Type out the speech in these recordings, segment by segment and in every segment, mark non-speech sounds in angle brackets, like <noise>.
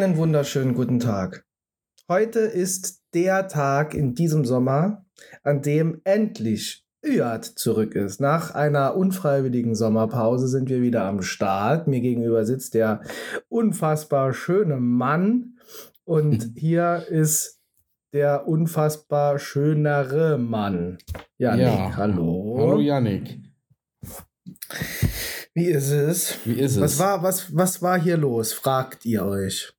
Einen wunderschönen guten Tag. Heute ist der Tag in diesem Sommer, an dem endlich Üad zurück ist. Nach einer unfreiwilligen Sommerpause sind wir wieder am Start. Mir gegenüber sitzt der unfassbar schöne Mann und <laughs> hier ist der unfassbar schönere Mann. Janik, ja. hallo. Hallo Janik. Wie ist es? Wie ist es? Was war, was, was war hier los? Fragt ihr euch.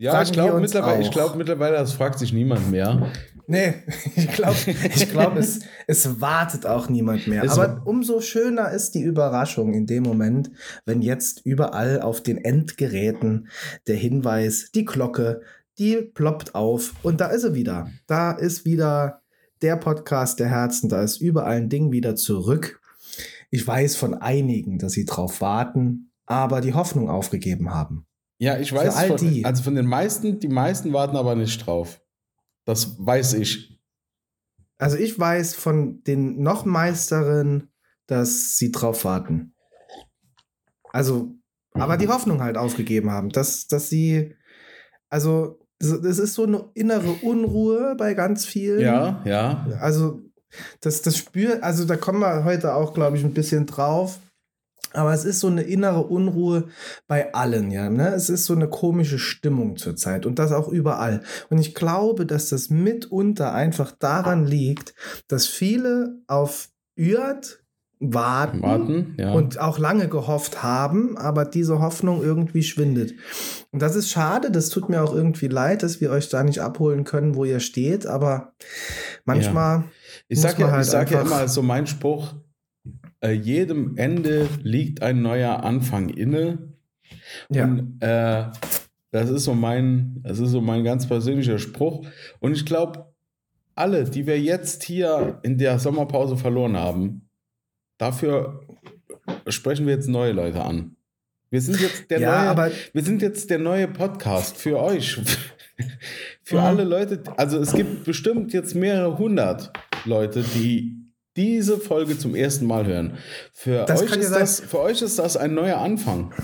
Ja, ich glaube mittlerweile, glaub, mittlerweile, das fragt sich niemand mehr. Nee, <laughs> ich glaube, ich glaub, es, es wartet auch niemand mehr. Es Aber umso schöner ist die Überraschung in dem Moment, wenn jetzt überall auf den Endgeräten der Hinweis, die Glocke, die ploppt auf und da ist sie wieder. Da ist wieder der Podcast der Herzen, da ist überall ein Ding wieder zurück. Ich weiß von einigen, dass sie drauf warten, aber die Hoffnung aufgegeben haben. Ja, ich weiß, all von, die. also von den meisten, die meisten warten aber nicht drauf. Das weiß ich. Also ich weiß von den noch meisteren, dass sie drauf warten. Also, aber die Hoffnung halt aufgegeben haben, dass, dass sie, also, das ist so eine innere Unruhe bei ganz vielen. Ja, ja. Also, das, das spürt, also da kommen wir heute auch, glaube ich, ein bisschen drauf. Aber es ist so eine innere Unruhe bei allen, ja. Ne? Es ist so eine komische Stimmung zurzeit und das auch überall. Und ich glaube, dass das mitunter einfach daran liegt, dass viele auf Ürt warten, warten ja. und auch lange gehofft haben, aber diese Hoffnung irgendwie schwindet. Und das ist schade, das tut mir auch irgendwie leid, dass wir euch da nicht abholen können, wo ihr steht, aber manchmal. Ja. Ich sage ja, halt sag ja immer so mein Spruch, äh, jedem Ende liegt ein neuer Anfang inne. Ja. Und äh, das ist so mein, das ist so mein ganz persönlicher Spruch. Und ich glaube, alle, die wir jetzt hier in der Sommerpause verloren haben, dafür sprechen wir jetzt neue Leute an. Wir sind jetzt der ja, neue, wir sind jetzt der neue Podcast für euch. <laughs> für ja. alle Leute. Also es gibt bestimmt jetzt mehrere hundert Leute, die diese Folge zum ersten Mal hören. Für, euch ist, das, für euch ist das ein neuer Anfang.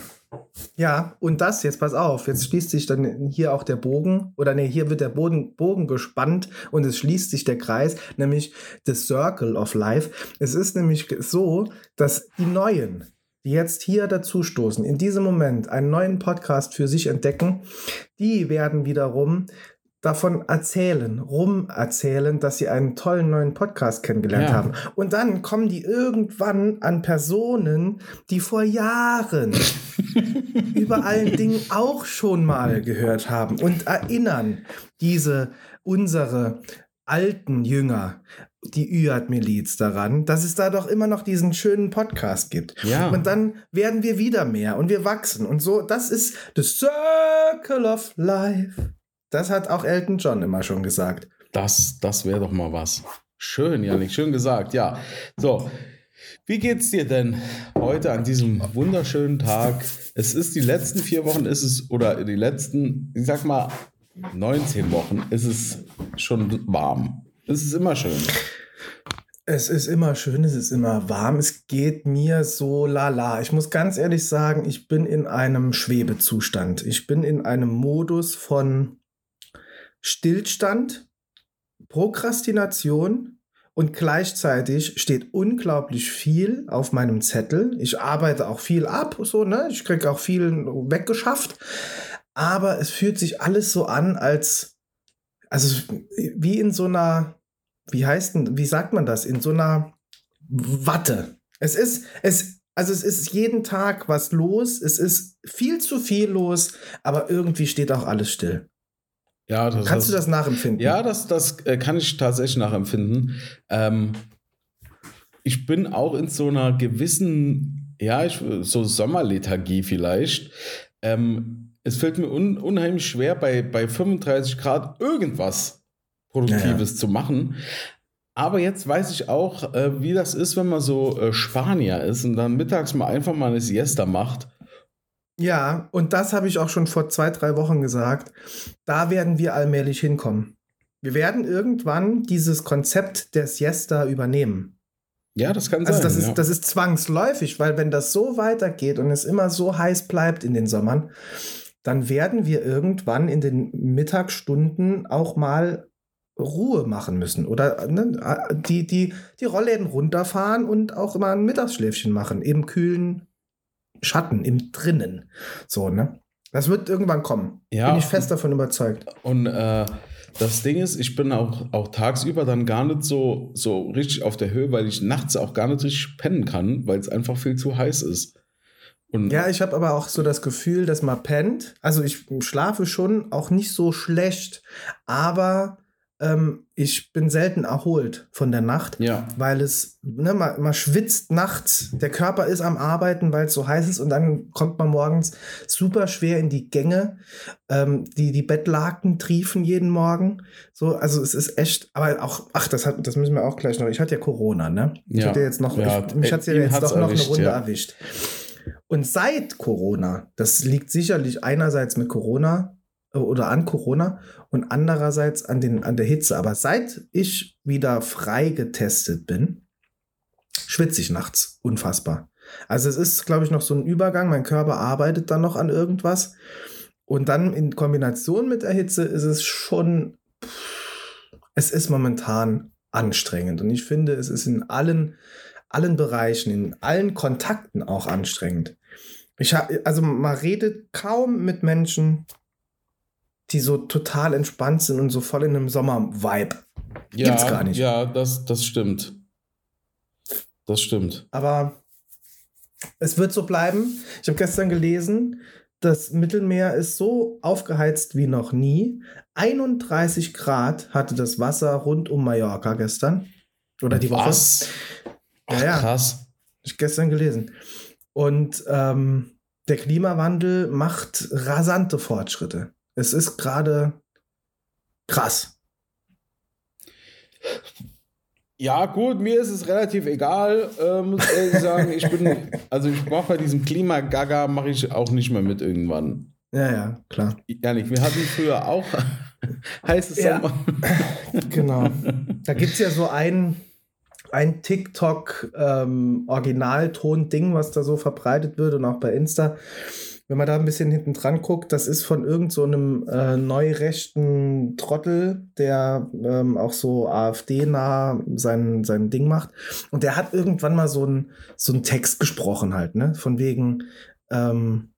Ja, und das, jetzt pass auf, jetzt schließt sich dann hier auch der Bogen, oder nee, hier wird der Boden, Bogen gespannt und es schließt sich der Kreis, nämlich the Circle of Life. Es ist nämlich so, dass die Neuen, die jetzt hier dazustoßen, in diesem Moment einen neuen Podcast für sich entdecken, die werden wiederum davon erzählen, rumerzählen, dass sie einen tollen neuen Podcast kennengelernt ja. haben. Und dann kommen die irgendwann an Personen, die vor Jahren <laughs> über allen Dingen auch schon mal gehört haben und erinnern diese unsere alten Jünger, die Üad-Miliz daran, dass es da doch immer noch diesen schönen Podcast gibt. Ja. Und dann werden wir wieder mehr und wir wachsen und so. Das ist the circle of life. Das hat auch Elton John immer schon gesagt. Das, das wäre doch mal was. Schön, Janik, schön gesagt. Ja, so. Wie geht's dir denn heute an diesem wunderschönen Tag? Es ist die letzten vier Wochen, ist es, oder die letzten, ich sag mal, 19 Wochen ist es schon warm. Es ist immer schön. Es ist immer schön, es ist immer warm. Es geht mir so lala. Ich muss ganz ehrlich sagen, ich bin in einem Schwebezustand. Ich bin in einem Modus von Stillstand, Prokrastination und gleichzeitig steht unglaublich viel auf meinem Zettel. Ich arbeite auch viel ab, so, ne? Ich kriege auch viel weggeschafft. Aber es fühlt sich alles so an, als, also wie in so einer, wie heißt denn, wie sagt man das? In so einer Watte. Es ist, es, also es ist jeden Tag was los, es ist viel zu viel los, aber irgendwie steht auch alles still. Ja, das Kannst das, du das nachempfinden? Ja, das, das äh, kann ich tatsächlich nachempfinden. Ähm, ich bin auch in so einer gewissen, ja, ich, so Sommerlethargie vielleicht. Ähm, es fällt mir un, unheimlich schwer, bei, bei 35 Grad irgendwas Produktives ja. zu machen. Aber jetzt weiß ich auch, äh, wie das ist, wenn man so äh, Spanier ist und dann mittags mal einfach mal eine Siesta macht ja, und das habe ich auch schon vor zwei, drei Wochen gesagt. Da werden wir allmählich hinkommen. Wir werden irgendwann dieses Konzept der Siesta übernehmen. Ja, das kann also sein. Das ist, ja. das ist zwangsläufig, weil wenn das so weitergeht und es immer so heiß bleibt in den Sommern, dann werden wir irgendwann in den Mittagsstunden auch mal Ruhe machen müssen oder ne, die, die, die Rollläden runterfahren und auch mal ein Mittagsschläfchen machen im kühlen Schatten, im Drinnen. So, ne? Das wird irgendwann kommen. Ja, bin ich fest davon überzeugt. Und äh, das Ding ist, ich bin auch, auch tagsüber dann gar nicht so, so richtig auf der Höhe, weil ich nachts auch gar nicht richtig pennen kann, weil es einfach viel zu heiß ist. Und ja, ich habe aber auch so das Gefühl, dass man pennt. Also ich schlafe schon auch nicht so schlecht, aber ähm, ich bin selten erholt von der Nacht, ja. weil es, ne, man, man schwitzt nachts, der Körper ist am Arbeiten, weil es so heiß ist und dann kommt man morgens super schwer in die Gänge. Ähm, die, die Bettlaken triefen jeden Morgen. So, also es ist echt, aber auch, ach, das, hat, das müssen wir auch gleich noch. Ich hatte ja Corona, ne? Ich ja. hatte jetzt noch, ja, ich, mich hat ja jetzt doch noch erwischt, eine Runde ja. erwischt. Und seit Corona, das liegt sicherlich einerseits mit Corona oder an Corona und andererseits an, den, an der Hitze. Aber seit ich wieder frei getestet bin, schwitze ich nachts unfassbar. Also es ist, glaube ich, noch so ein Übergang. Mein Körper arbeitet dann noch an irgendwas. Und dann in Kombination mit der Hitze ist es schon, es ist momentan anstrengend. Und ich finde, es ist in allen, allen Bereichen, in allen Kontakten auch anstrengend. Ich habe, also man redet kaum mit Menschen, die so total entspannt sind und so voll in einem Sommer-Vibe. Ja, Gibt's gar nicht. Ja, das, das stimmt. Das stimmt. Aber es wird so bleiben. Ich habe gestern gelesen, das Mittelmeer ist so aufgeheizt wie noch nie. 31 Grad hatte das Wasser rund um Mallorca gestern. Oder die Woche. Was? Ach, ja, ja. krass. Ich gestern gelesen. Und ähm, der Klimawandel macht rasante Fortschritte. Es ist gerade krass. Ja, gut, mir ist es relativ egal, äh, muss ich ehrlich sagen. Ich bin, also ich mache bei diesem Klimagaga, mache ich auch nicht mehr mit irgendwann. Ja, ja, klar. Janik, wir hatten früher auch <laughs> heißes ja. Sommer. <laughs> genau. Da gibt es ja so ein, ein TikTok-Originalton-Ding, ähm, was da so verbreitet wird und auch bei Insta wenn man da ein bisschen hinten dran guckt, das ist von irgendeinem so äh, neurechten Trottel, der ähm, auch so AfD-nah sein, sein Ding macht. Und der hat irgendwann mal so einen so Text gesprochen halt, ne? Von wegen, ähm,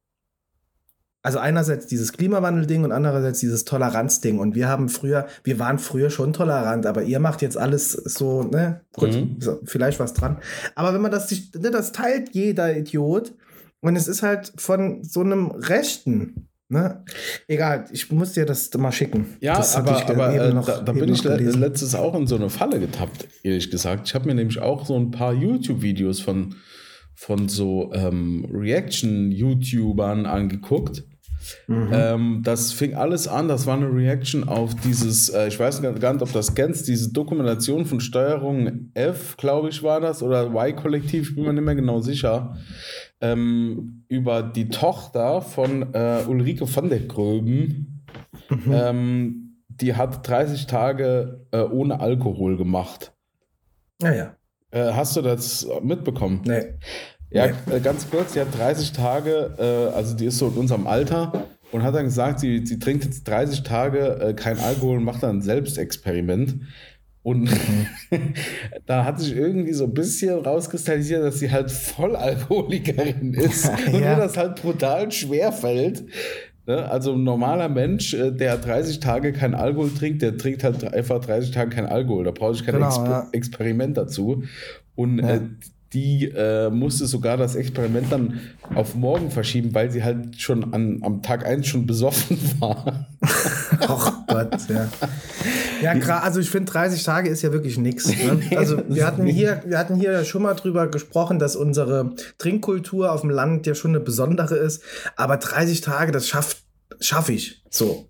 also einerseits dieses Klimawandel-Ding und andererseits dieses Toleranz-Ding. Und wir haben früher, wir waren früher schon tolerant, aber ihr macht jetzt alles so, ne? Gut, mhm. so, vielleicht was dran. Aber wenn man das, ne, das teilt jeder Idiot. Und es ist halt von so einem Rechten. Ne? Egal, ich muss dir das mal schicken. Ja, das aber, aber äh, noch, da, da bin ich gelesen. letztes auch in so eine Falle getappt, ehrlich gesagt. Ich habe mir nämlich auch so ein paar YouTube-Videos von, von so ähm, Reaction-YouTubern angeguckt. Mhm. Ähm, das fing alles an, das war eine Reaction auf dieses, äh, ich weiß gar nicht, ob das kennst, diese Dokumentation von Steuerung F, glaube ich, war das, oder Y-Kollektiv, ich bin mir nicht mehr genau sicher ähm, über die Tochter von äh, Ulrike von der Gröben. Mhm. Ähm, die hat 30 Tage äh, ohne Alkohol gemacht. Naja. Ah, äh, hast du das mitbekommen? Nee. Ja, nee. Äh, ganz kurz, sie hat 30 Tage, äh, also die ist so in unserem Alter und hat dann gesagt, sie, sie trinkt jetzt 30 Tage äh, kein Alkohol und macht dann ein Selbstexperiment. Und mhm. <laughs> da hat sich irgendwie so ein bisschen rauskristallisiert, dass sie halt Vollalkoholikerin ist <laughs> ja. und mir das halt brutal schwer fällt. Ne? Also ein normaler Mensch, äh, der 30 Tage kein Alkohol trinkt, der trinkt halt einfach 30 Tage kein Alkohol. Da brauche ich kein genau, Exper ja. Experiment dazu. Und ja. äh, die äh, musste sogar das Experiment dann auf morgen verschieben, weil sie halt schon an, am Tag 1 schon besoffen <laughs> war. Gott, ja. Ja, also ich finde 30 Tage ist ja wirklich nichts. Ne? <laughs> Also wir hatten hier, wir hatten hier schon mal drüber gesprochen, dass unsere Trinkkultur auf dem Land ja schon eine besondere ist. Aber 30 Tage, das schafft, schaffe ich. So.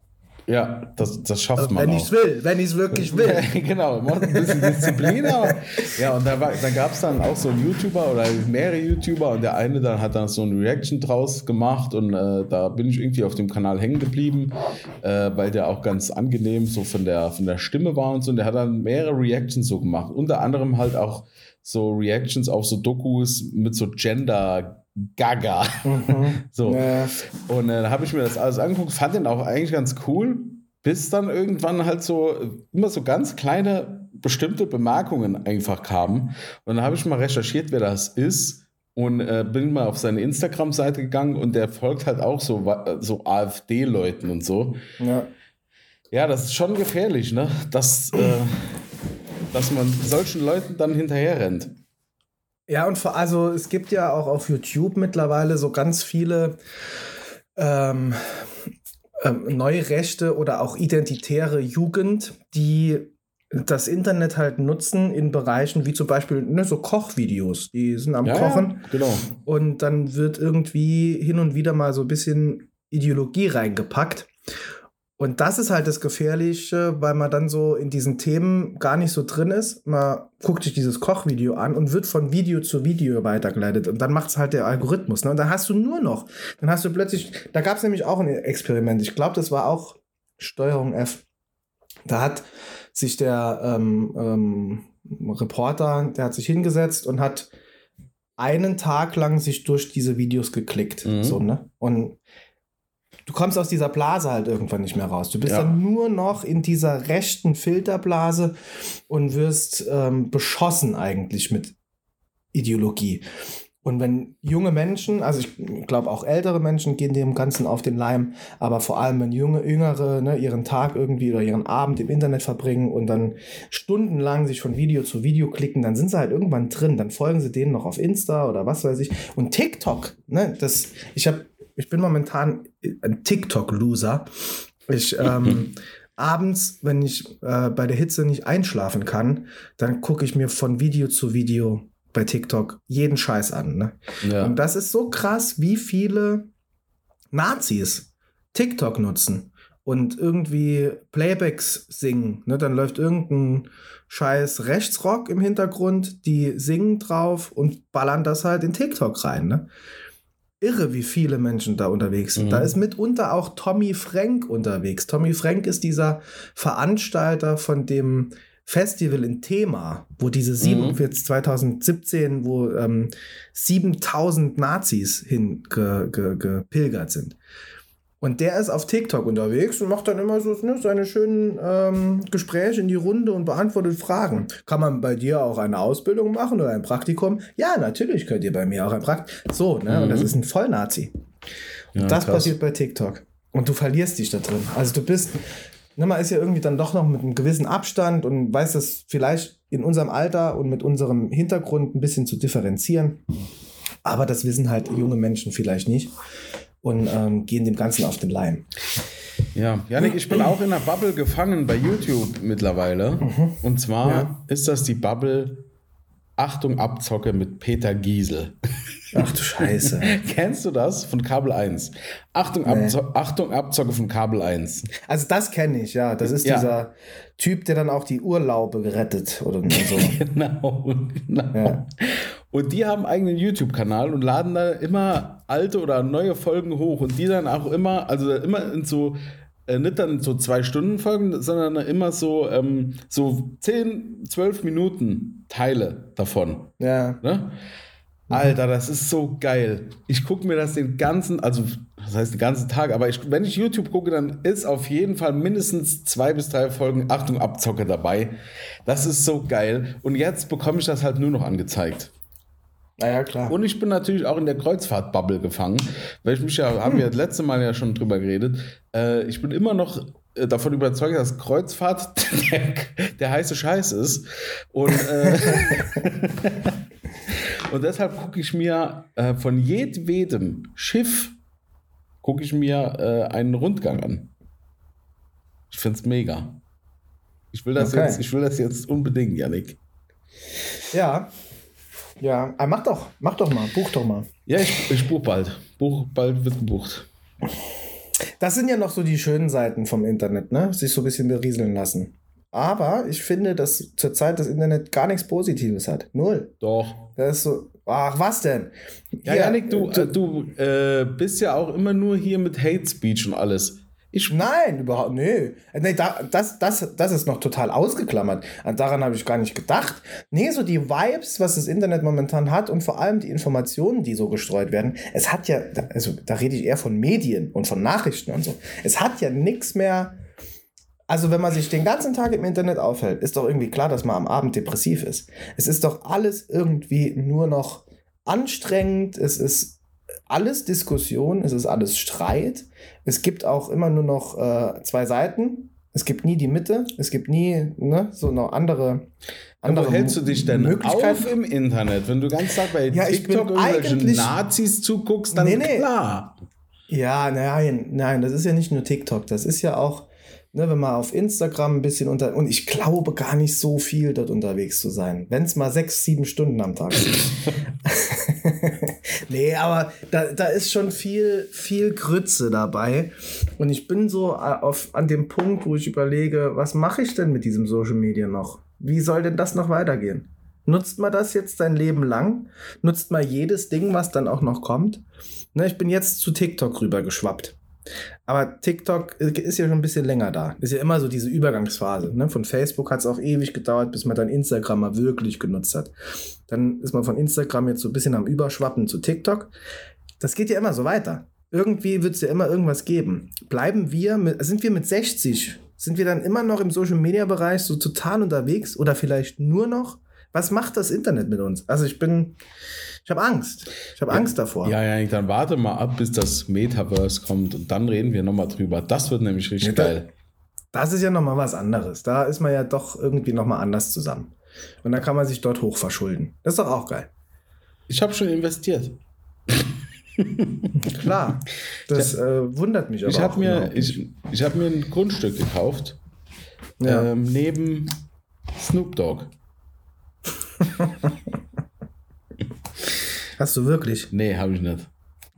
Ja, das, das schafft also, man Wenn ich es will, wenn ich es wirklich will. <laughs> genau, macht ein bisschen Disziplin. aber, ja, und da, da gab es dann auch so einen YouTuber oder mehrere YouTuber und der eine dann hat dann so eine Reaction draus gemacht und äh, da bin ich irgendwie auf dem Kanal hängen geblieben, äh, weil der auch ganz angenehm so von der, von der Stimme war und so. Und der hat dann mehrere Reactions so gemacht. Unter anderem halt auch so Reactions auf so Dokus mit so Gender gaga. Mhm. <laughs> So. Ja. Und äh, da habe ich mir das alles angeguckt, fand den auch eigentlich ganz cool, bis dann irgendwann halt so immer so ganz kleine bestimmte Bemerkungen einfach kamen. Und dann habe ich mal recherchiert, wer das ist und äh, bin mal auf seine Instagram-Seite gegangen und der folgt halt auch so, so AfD-Leuten und so. Ja. Ja, das ist schon gefährlich, ne? Dass, äh, dass man solchen Leuten dann hinterher rennt. Ja, und vor, also es gibt ja auch auf YouTube mittlerweile so ganz viele ähm, ähm, Neurechte oder auch identitäre Jugend, die das Internet halt nutzen in Bereichen wie zum Beispiel ne, so Kochvideos. Die sind am ja, Kochen. Ja, genau. Und dann wird irgendwie hin und wieder mal so ein bisschen Ideologie reingepackt. Und das ist halt das Gefährliche, weil man dann so in diesen Themen gar nicht so drin ist. Man guckt sich dieses Kochvideo an und wird von Video zu Video weitergeleitet. Und dann macht es halt der Algorithmus. Ne? Und dann hast du nur noch, dann hast du plötzlich, da gab es nämlich auch ein Experiment. Ich glaube, das war auch Steuerung F. Da hat sich der ähm, ähm, Reporter, der hat sich hingesetzt und hat einen Tag lang sich durch diese Videos geklickt. Mhm. So, ne? Und du kommst aus dieser Blase halt irgendwann nicht mehr raus. Du bist ja. dann nur noch in dieser rechten Filterblase und wirst ähm, beschossen eigentlich mit Ideologie. Und wenn junge Menschen, also ich glaube auch ältere Menschen gehen dem Ganzen auf den Leim, aber vor allem wenn junge, jüngere ne, ihren Tag irgendwie oder ihren Abend im Internet verbringen und dann stundenlang sich von Video zu Video klicken, dann sind sie halt irgendwann drin. Dann folgen sie denen noch auf Insta oder was weiß ich. Und TikTok, ne, das, ich habe ich bin momentan ein TikTok-Loser. Ich ähm, abends, wenn ich äh, bei der Hitze nicht einschlafen kann, dann gucke ich mir von Video zu Video bei TikTok jeden Scheiß an. Ne? Ja. Und das ist so krass, wie viele Nazis TikTok nutzen und irgendwie Playbacks singen. Ne? Dann läuft irgendein scheiß Rechtsrock im Hintergrund, die singen drauf und ballern das halt in TikTok rein. Ne? Irre, wie viele Menschen da unterwegs sind. Mhm. Da ist mitunter auch Tommy Frank unterwegs. Tommy Frank ist dieser Veranstalter von dem Festival in Thema, wo diese sieben, mhm. 2017, wo ähm, 7000 Nazis hingepilgert ge, ge, sind. Und der ist auf TikTok unterwegs und macht dann immer so ne, seine schönen ähm, Gespräche in die Runde und beantwortet Fragen. Kann man bei dir auch eine Ausbildung machen oder ein Praktikum? Ja, natürlich könnt ihr bei mir auch ein Praktikum. So, ne? Mhm. Und das mhm. ist ein Vollnazi. Und ja, das krass. passiert bei TikTok. Und du verlierst dich da drin. Also du bist, ne, man ist ja irgendwie dann doch noch mit einem gewissen Abstand und weiß das vielleicht in unserem Alter und mit unserem Hintergrund ein bisschen zu differenzieren. Aber das wissen halt junge Menschen vielleicht nicht und ähm, gehen dem Ganzen auf den Leim. Ja, Janik, ich bin auch in einer Bubble gefangen bei YouTube mittlerweile. Mhm. Und zwar ja. ist das die Bubble Achtung Abzocke mit Peter Giesel. Ach du Scheiße. <laughs> Kennst du das von Kabel 1? Achtung, nee. Abzo Achtung Abzocke von Kabel 1. Also das kenne ich, ja. Das ist ja. dieser Typ, der dann auch die Urlaube gerettet oder <laughs> so. genau, genau. Ja. Und die haben einen eigenen YouTube-Kanal und laden da immer alte oder neue Folgen hoch und die dann auch immer, also immer in so äh, nicht dann so zwei Stunden Folgen, sondern immer so, ähm, so 10, 12 Minuten Teile davon. Ja. Ne? Alter, das ist so geil. Ich gucke mir das den ganzen, also das heißt den ganzen Tag, aber ich, wenn ich YouTube gucke, dann ist auf jeden Fall mindestens zwei bis drei Folgen Achtung Abzocke dabei. Das ist so geil. Und jetzt bekomme ich das halt nur noch angezeigt. Naja, klar. Und ich bin natürlich auch in der Kreuzfahrt-Bubble gefangen, weil ich mich ja, hm. haben wir das letzte Mal ja schon drüber geredet. Äh, ich bin immer noch äh, davon überzeugt, dass Kreuzfahrt <laughs> der, der heiße Scheiß ist. Und, äh, <laughs> und deshalb gucke ich mir äh, von jedwedem Schiff gucke ich mir äh, einen Rundgang an. Ich finde es mega. Ich will, das okay. jetzt, ich will das jetzt unbedingt, Janik. Ja, ja, ah, mach doch, mach doch mal, buch doch mal. Ja, ich, ich buch bald. Buch, bald wird gebucht. Das sind ja noch so die schönen Seiten vom Internet, ne? Sich so ein bisschen berieseln lassen. Aber ich finde, dass zurzeit das Internet gar nichts Positives hat. Null. Doch. Das ist so, ach, was denn? Ja, Janik, du, du, du äh, bist ja auch immer nur hier mit Hate Speech und alles. Ich Nein, überhaupt nee. nee da, das, das, das ist noch total ausgeklammert. Daran habe ich gar nicht gedacht. Nee, so die Vibes, was das Internet momentan hat und vor allem die Informationen, die so gestreut werden. Es hat ja, also da rede ich eher von Medien und von Nachrichten und so. Es hat ja nichts mehr. Also, wenn man sich den ganzen Tag im Internet aufhält, ist doch irgendwie klar, dass man am Abend depressiv ist. Es ist doch alles irgendwie nur noch anstrengend. Es ist alles Diskussion, es ist alles Streit. Es gibt auch immer nur noch äh, zwei Seiten. Es gibt nie die Mitte. Es gibt nie ne, so noch andere. andere ja, wo hältst du dich denn auf im Internet? Wenn du ganz Tag bei ja, TikTok irgendwelchen Nazis zuguckst, dann nee, nee. klar. Ja, nein, nein, das ist ja nicht nur TikTok. Das ist ja auch, ne, wenn man auf Instagram ein bisschen unter. Und ich glaube gar nicht so viel dort unterwegs zu sein. Wenn es mal sechs, sieben Stunden am Tag sind. <laughs> nee, aber da, da ist schon viel, viel Grütze dabei. Und ich bin so äh, auf, an dem Punkt, wo ich überlege, was mache ich denn mit diesem Social Media noch? Wie soll denn das noch weitergehen? Nutzt man das jetzt sein Leben lang? Nutzt man jedes Ding, was dann auch noch kommt? Ne, ich bin jetzt zu TikTok rübergeschwappt. Aber TikTok ist ja schon ein bisschen länger da. Ist ja immer so diese Übergangsphase. Ne? Von Facebook hat es auch ewig gedauert, bis man dann Instagram mal wirklich genutzt hat. Dann ist man von Instagram jetzt so ein bisschen am Überschwappen zu TikTok. Das geht ja immer so weiter. Irgendwie wird es ja immer irgendwas geben. Bleiben wir, mit, sind wir mit 60, sind wir dann immer noch im Social Media Bereich so total unterwegs oder vielleicht nur noch? Was macht das Internet mit uns? Also ich bin, ich habe Angst. Ich habe ja, Angst davor. Ja, ja, dann warte mal ab, bis das Metaverse kommt und dann reden wir nochmal drüber. Das wird nämlich richtig ja, geil. Das ist ja nochmal was anderes. Da ist man ja doch irgendwie nochmal anders zusammen. Und dann kann man sich dort hoch verschulden. Das ist doch auch geil. Ich habe schon investiert. <laughs> Klar, das ich, äh, wundert mich aber ich habe mir, ich, ich hab mir ein Grundstück gekauft, ja. ähm, neben Snoop Dogg. Hast du wirklich? Nee, habe ich nicht.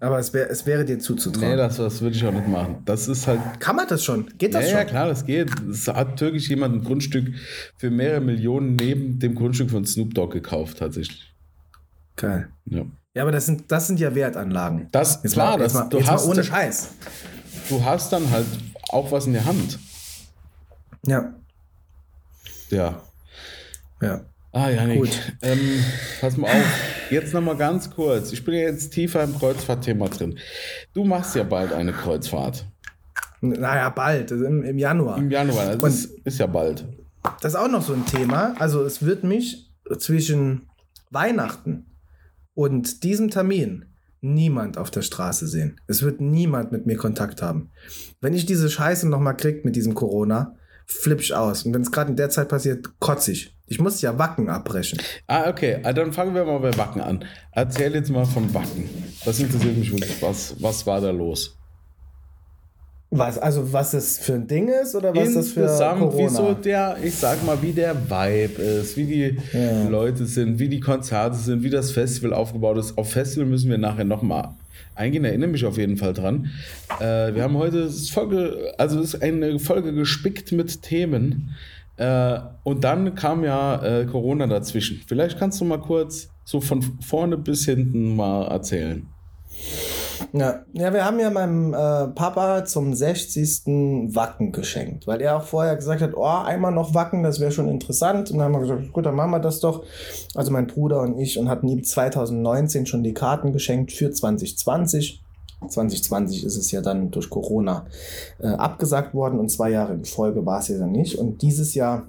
Aber es, wär, es wäre dir zuzutrauen. Nee, das, das würde ich auch nicht machen. Das ist halt. Kann man das schon? Geht das ja, schon? Ja, klar, das geht. Es hat türkisch jemand ein Grundstück für mehrere Millionen neben dem Grundstück von Snoop Dogg gekauft, tatsächlich. Geil. Ja. Ja, aber das sind, das sind ja Wertanlagen. Das, jetzt klar, mal, das, mal, du hast, ohne Scheiß. Du hast dann halt auch was in der Hand. Ja. Ja. Ja. Ah, Janik, Gut. Ähm, pass mal auf. Jetzt nochmal ganz kurz. Ich bin ja jetzt tiefer im Kreuzfahrtthema drin. Du machst ja bald eine Kreuzfahrt. Naja, bald, im, im Januar. Im Januar, das ist, ist ja bald. Das ist auch noch so ein Thema. Also es wird mich zwischen Weihnachten und diesem Termin niemand auf der Straße sehen. Es wird niemand mit mir Kontakt haben. Wenn ich diese Scheiße nochmal krieg mit diesem Corona, flipp ich aus. Und wenn es gerade in der Zeit passiert, kotze ich. Ich muss ja Wacken abbrechen. Ah, okay. Ah, dann fangen wir mal bei Wacken an. Erzähl jetzt mal von Wacken. Das interessiert mich wirklich. Was, was war da los? Was, also was das für ein Ding ist oder was das für Corona? wie so der, ich sag mal, wie der Vibe ist, wie die ja. Leute sind, wie die Konzerte sind, wie das Festival aufgebaut ist. Auf Festival müssen wir nachher nochmal eingehen, erinnere mich auf jeden Fall dran. Äh, wir haben heute Folge, also es ist eine Folge gespickt mit Themen. Äh, und dann kam ja äh, Corona dazwischen. Vielleicht kannst du mal kurz so von vorne bis hinten mal erzählen. Ja, ja wir haben ja meinem äh, Papa zum 60. Wacken geschenkt, weil er auch vorher gesagt hat, oh, einmal noch Wacken, das wäre schon interessant. Und dann haben wir gesagt, gut, dann machen wir das doch. Also mein Bruder und ich und hatten ihm 2019 schon die Karten geschenkt für 2020. 2020 ist es ja dann durch Corona äh, abgesagt worden und zwei Jahre in Folge war es ja dann nicht. Und dieses Jahr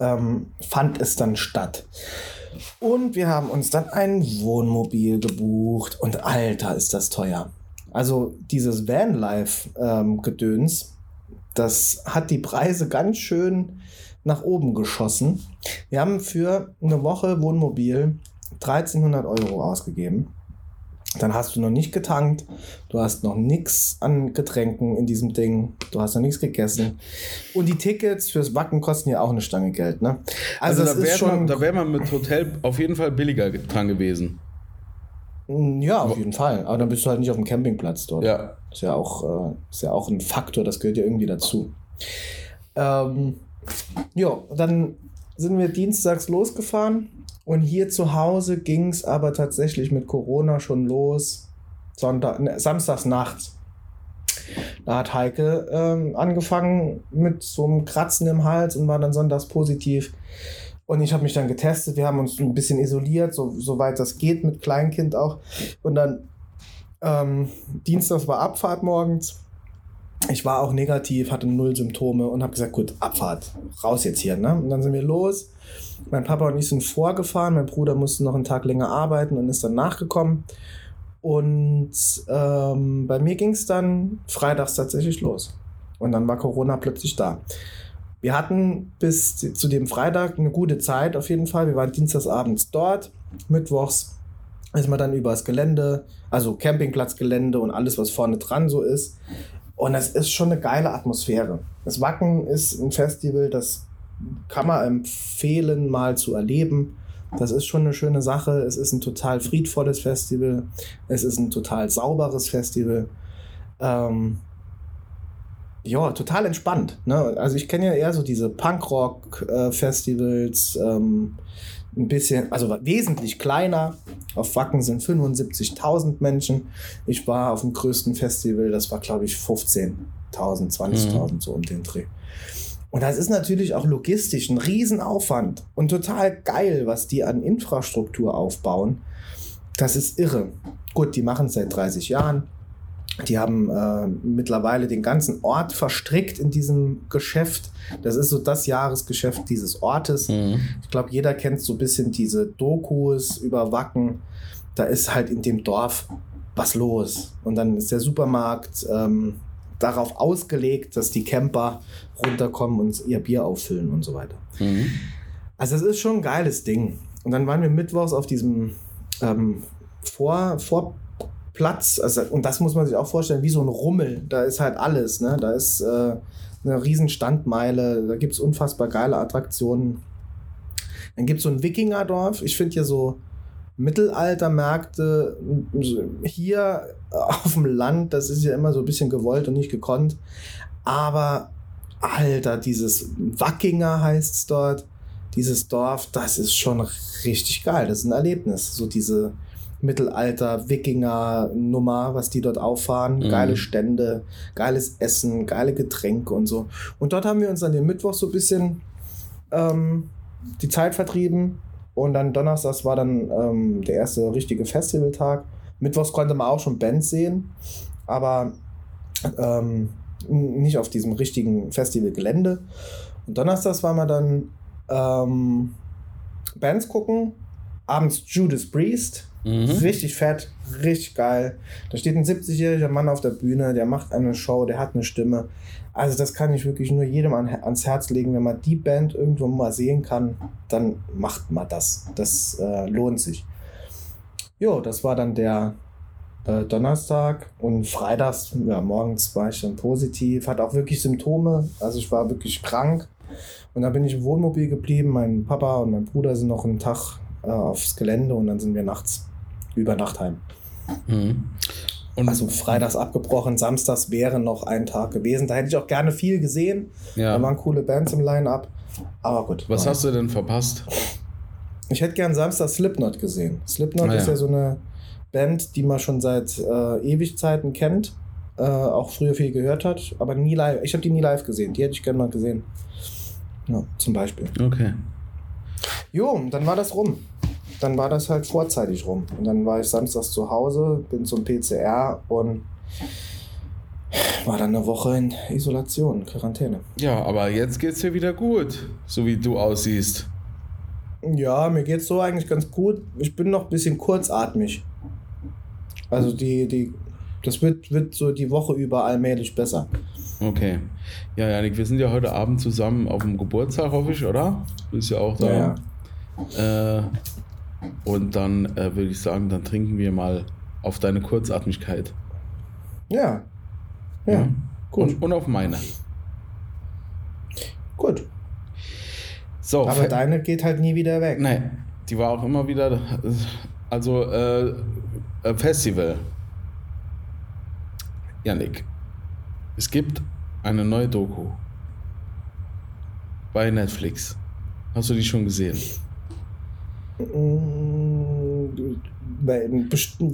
ähm, fand es dann statt. Und wir haben uns dann ein Wohnmobil gebucht und alter ist das teuer. Also dieses Vanlife-Gedöns, ähm, das hat die Preise ganz schön nach oben geschossen. Wir haben für eine Woche Wohnmobil 1300 Euro ausgegeben. Dann hast du noch nicht getankt, du hast noch nichts an Getränken in diesem Ding, du hast noch nichts gegessen. Und die Tickets fürs Wacken kosten ja auch eine Stange Geld, ne? Also, also da wäre man, wär man mit Hotel auf jeden Fall billiger dran gewesen. Mm, ja, auf jeden Fall. Aber dann bist du halt nicht auf dem Campingplatz dort. Ja. Ist ja auch, äh, ist ja auch ein Faktor, das gehört ja irgendwie dazu. Ähm, ja, dann sind wir dienstags losgefahren und hier zu Hause ging es aber tatsächlich mit Corona schon los. Sonntag, ne, samstags nachts. Da hat Heike ähm, angefangen mit so einem Kratzen im Hals und war dann sonntags positiv. Und ich habe mich dann getestet. Wir haben uns ein bisschen isoliert, so, soweit das geht, mit Kleinkind auch. Und dann ähm, Dienstags war Abfahrt morgens. Ich war auch negativ, hatte null Symptome und habe gesagt, gut, Abfahrt, raus jetzt hier. Ne? Und dann sind wir los. Mein Papa und ich sind vorgefahren. Mein Bruder musste noch einen Tag länger arbeiten und ist dann nachgekommen. Und ähm, bei mir ging es dann freitags tatsächlich los. Und dann war Corona plötzlich da. Wir hatten bis zu dem Freitag eine gute Zeit auf jeden Fall. Wir waren dienstagsabends dort. Mittwochs ist man dann übers Gelände, also Campingplatzgelände und alles, was vorne dran so ist. Und es ist schon eine geile Atmosphäre. Das Wacken ist ein Festival, das kann man empfehlen, mal zu erleben. Das ist schon eine schöne Sache. Es ist ein total friedvolles Festival. Es ist ein total sauberes Festival. Ähm, ja, total entspannt. Ne? Also ich kenne ja eher so diese Punkrock-Festivals, ähm, ein bisschen, also wesentlich kleiner. Auf Wacken sind 75.000 Menschen. Ich war auf dem größten Festival, das war glaube ich 15.000, 20.000 mhm. so um den Dreh. Und das ist natürlich auch logistisch ein Riesenaufwand und total geil, was die an Infrastruktur aufbauen. Das ist irre. Gut, die machen es seit 30 Jahren. Die haben äh, mittlerweile den ganzen Ort verstrickt in diesem Geschäft. Das ist so das Jahresgeschäft dieses Ortes. Mhm. Ich glaube, jeder kennt so ein bisschen diese Dokus über Wacken. Da ist halt in dem Dorf was los. Und dann ist der Supermarkt ähm, darauf ausgelegt, dass die Camper runterkommen und ihr Bier auffüllen und so weiter. Mhm. Also es ist schon ein geiles Ding. Und dann waren wir mittwochs auf diesem ähm, Vor, Vorplatz, also, und das muss man sich auch vorstellen, wie so ein Rummel. Da ist halt alles, ne? Da ist äh, eine riesen Standmeile, da gibt es unfassbar geile Attraktionen. Dann gibt es so ein Wikingerdorf. Ich finde hier so Mittelaltermärkte hier auf dem Land, das ist ja immer so ein bisschen gewollt und nicht gekonnt. Aber Alter, dieses Wackinger heißt es dort, dieses Dorf, das ist schon richtig geil. Das ist ein Erlebnis. So diese Mittelalter-Wikinger-Nummer, was die dort auffahren. Mhm. Geile Stände, geiles Essen, geile Getränke und so. Und dort haben wir uns dann den Mittwoch so ein bisschen ähm, die Zeit vertrieben. Und dann Donnerstags war dann ähm, der erste richtige Festivaltag. Mittwochs konnte man auch schon Bands sehen, aber ähm, nicht auf diesem richtigen Festivalgelände. Und Donnerstags war man dann ähm, Bands gucken. Abends Judas Priest. Mhm. Richtig fett, richtig geil. Da steht ein 70-jähriger Mann auf der Bühne, der macht eine Show, der hat eine Stimme. Also das kann ich wirklich nur jedem an, ans Herz legen. Wenn man die Band irgendwo mal sehen kann, dann macht man das. Das äh, lohnt sich. Jo, das war dann der äh, Donnerstag und freitags, ja, morgens war ich dann positiv, hatte auch wirklich Symptome. Also ich war wirklich krank. Und dann bin ich im Wohnmobil geblieben. Mein Papa und mein Bruder sind noch einen Tag äh, aufs Gelände und dann sind wir nachts über Nacht heim. Mhm. Und also freitags abgebrochen, samstags wäre noch ein Tag gewesen. Da hätte ich auch gerne viel gesehen. Ja. Da waren coole Bands im Line-Up. Aber gut. Was nein. hast du denn verpasst? Ich hätte gern Samstag Slipknot gesehen. Slipknot ah, ist ja so eine Band, die man schon seit äh, Ewigzeiten kennt. Äh, auch früher viel gehört hat, aber nie live. Ich habe die nie live gesehen. Die hätte ich gerne mal gesehen. Ja, zum Beispiel. Okay. Jo, dann war das rum dann war das halt vorzeitig rum. Und dann war ich samstags zu Hause, bin zum PCR und war dann eine Woche in Isolation, Quarantäne. Ja, aber jetzt geht's dir wieder gut, so wie du aussiehst. Ja, mir geht's so eigentlich ganz gut. Ich bin noch ein bisschen kurzatmig. Also die, die, das wird, wird so die Woche über allmählich besser. Okay. Ja, Janik, wir sind ja heute Abend zusammen auf dem Geburtstag, hoffe ich, oder? Du bist ja auch da. Ja. Äh, und dann äh, würde ich sagen, dann trinken wir mal auf deine Kurzatmigkeit. Ja. Ja. ja. Gut. Und, und, auf meine. Gut. So, Aber deine geht halt nie wieder weg. Nein, die war auch immer wieder. Also, äh, äh Festival. Janik, es gibt eine neue Doku bei Netflix. Hast du die schon gesehen?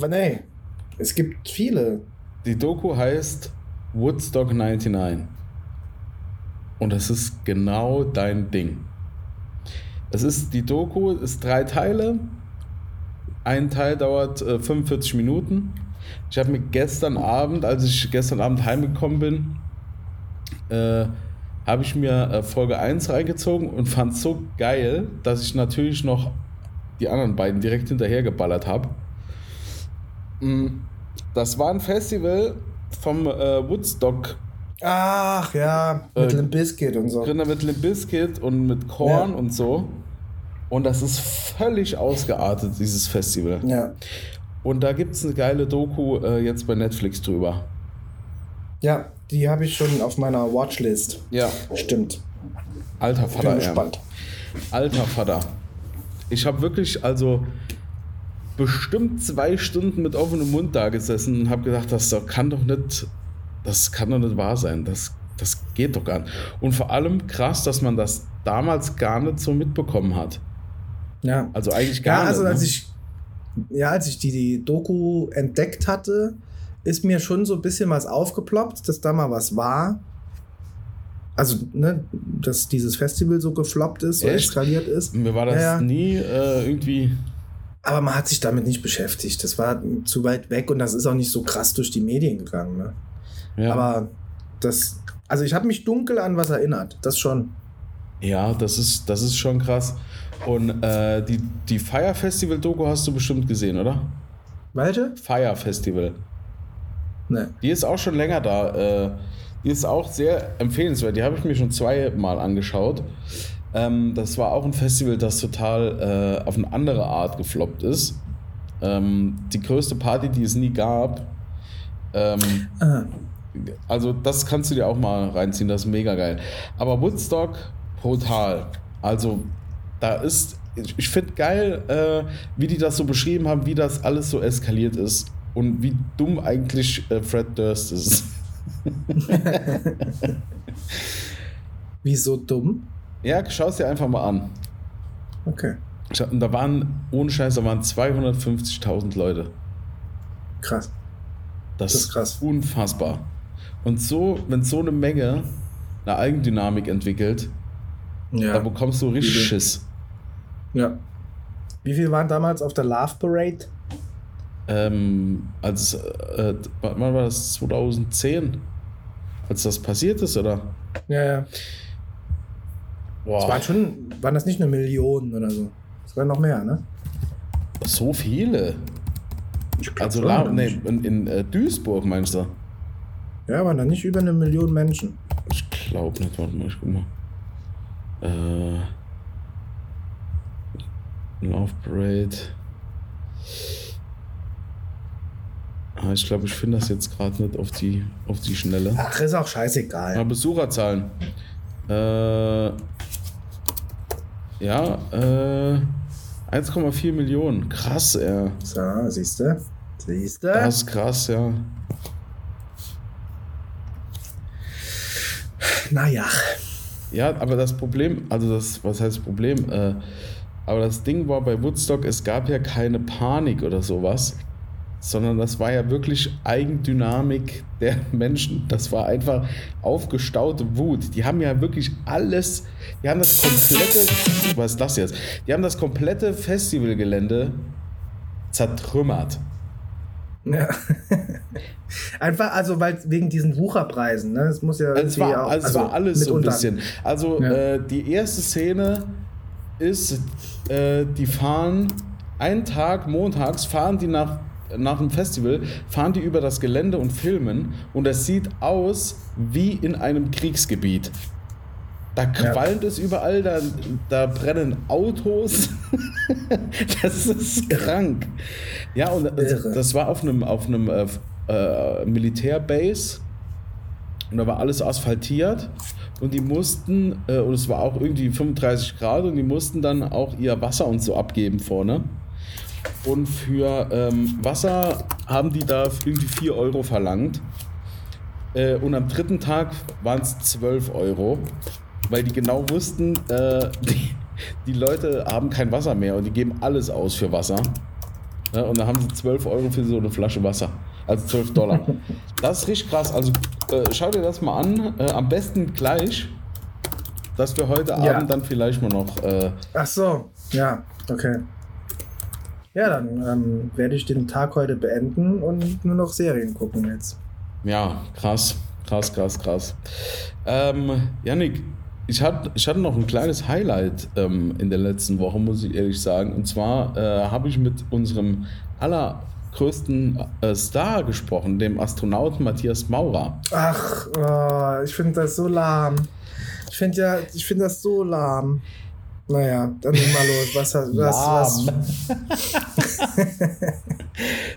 Nee, es gibt viele. Die Doku heißt Woodstock 99. Und das ist genau dein Ding. Es ist die Doku, ist drei Teile. Ein Teil dauert äh, 45 Minuten. Ich habe mir gestern Abend, als ich gestern Abend heimgekommen bin, äh, habe ich mir äh, Folge 1 reingezogen und fand es so geil, dass ich natürlich noch die anderen beiden direkt hinterher geballert habe. Mm, das war ein Festival vom äh, Woodstock. Ach ja, mit äh, Limp Bizkit und so. Gründer mit Limp Bizkit und mit Korn ja. und so. Und das ist völlig ausgeartet, dieses Festival. Ja. Und da gibt es eine geile Doku äh, jetzt bei Netflix drüber. Ja, die habe ich schon auf meiner Watchlist. Ja. Stimmt. Alter Vater. Bin gespannt. Alter Vater. Ich habe wirklich, also bestimmt zwei Stunden mit offenem Mund da gesessen und habe gedacht, das kann doch nicht, das kann doch nicht wahr sein. Das, das geht doch gar nicht. Und vor allem krass, dass man das damals gar nicht so mitbekommen hat. Ja. Also eigentlich gar ja, also nicht. Als ne? ich, ja, als ich die, die Doku entdeckt hatte, ist mir schon so ein bisschen was aufgeploppt, dass da mal was war. Also, ne, dass dieses Festival so gefloppt ist, so eskaliert ist. Mir war das ja, nie äh, irgendwie. Aber man hat sich damit nicht beschäftigt. Das war zu weit weg und das ist auch nicht so krass durch die Medien gegangen. Ne? Ja. Aber das, also ich habe mich dunkel an was erinnert, das schon. Ja, das ist, das ist schon krass. Und äh, die, die Fire Festival Doku hast du bestimmt gesehen, oder? Welche? Fire Festival. Nee. Die ist auch schon länger da. Äh, die ist auch sehr empfehlenswert. Die habe ich mir schon zweimal angeschaut. Ähm, das war auch ein Festival, das total äh, auf eine andere Art gefloppt ist. Ähm, die größte Party, die es nie gab. Ähm, also, das kannst du dir auch mal reinziehen, das ist mega geil. Aber Woodstock, brutal. Also, da ist, ich finde geil, äh, wie die das so beschrieben haben, wie das alles so eskaliert ist und wie dumm eigentlich äh, Fred Durst ist. <laughs> Wieso dumm? Ja, schau es dir einfach mal an. Okay. Und da waren, ohne Scheiß, da waren 250.000 Leute. Krass. Das, das ist krass. unfassbar. Und so, wenn so eine Menge eine Eigendynamik entwickelt, ja. da bekommst du richtig Schiss. Ja. Wie viele waren damals auf der Love Parade? Ähm, als, äh, wann war das? 2010? Als das passiert ist, oder? Ja, ja. Das waren schon, waren das nicht eine Million oder so? Das waren noch mehr, ne? So viele? Also schon, nee, in, in äh, Duisburg meinst du? Ja, waren da nicht über eine Million Menschen. Ich glaube nicht, warte mal, ich guck mal. Äh, Love Parade. Ah, ich glaube, ich finde das jetzt gerade nicht auf die, auf die Schnelle. Ach, ist auch scheißegal. Ja, Besucherzahlen. Äh, ja, äh, 1,4 Millionen. Krass, ja. So, siehst du? Siehst du? Das ist krass, ja. Naja. Ja, aber das Problem, also das, was heißt Problem? Äh, aber das Ding war bei Woodstock, es gab ja keine Panik oder sowas sondern das war ja wirklich Eigendynamik der <laughs> Menschen. Das war einfach aufgestaute Wut. Die haben ja wirklich alles, die haben das komplette, was ist das jetzt? Die haben das komplette Festivalgelände zertrümmert. Ja. <laughs> Einfach, also weil wegen diesen Wucherpreisen, ne? Es muss ja es war, auch, also es war alles so ein bisschen. Also ja. äh, die erste Szene ist, äh, die fahren einen Tag montags fahren die nach nach dem Festival fahren die über das Gelände und filmen und es sieht aus wie in einem Kriegsgebiet. Da qualmt ja. es überall, da, da brennen Autos. <laughs> das ist krank. Ja, und Irre. das war auf einem, auf einem äh, äh, Militärbase und da war alles asphaltiert und die mussten, äh, und es war auch irgendwie 35 Grad und die mussten dann auch ihr Wasser und so abgeben vorne. Und für ähm, Wasser haben die da irgendwie 4 Euro verlangt. Äh, und am dritten Tag waren es 12 Euro, weil die genau wussten, äh, <laughs> die, die, Leute haben kein Wasser mehr und die geben alles aus für Wasser. Ja, und da haben sie 12 Euro für so eine Flasche Wasser. Also 12 Dollar. <laughs> Das ist richtig krass. Also äh, schau dir das mal an. Äh, am besten gleich, dass wir heute ja. Abend dann vielleicht mal noch. Äh, Ach so, ja, okay. Ja, dann ähm, werde ich den Tag heute beenden und nur noch Serien gucken jetzt. Ja, krass, krass, krass, krass. Ähm, Yannick, ich hatte, ich hatte noch ein kleines Highlight ähm, in der letzten Woche, muss ich ehrlich sagen. Und zwar äh, habe ich mit unserem allergrößten äh, Star gesprochen, dem Astronauten Matthias Maurer. Ach, oh, ich finde das so lahm. Ich finde ja, ich finde das so lahm. Naja, dann mal los. Was, was, was, <laughs>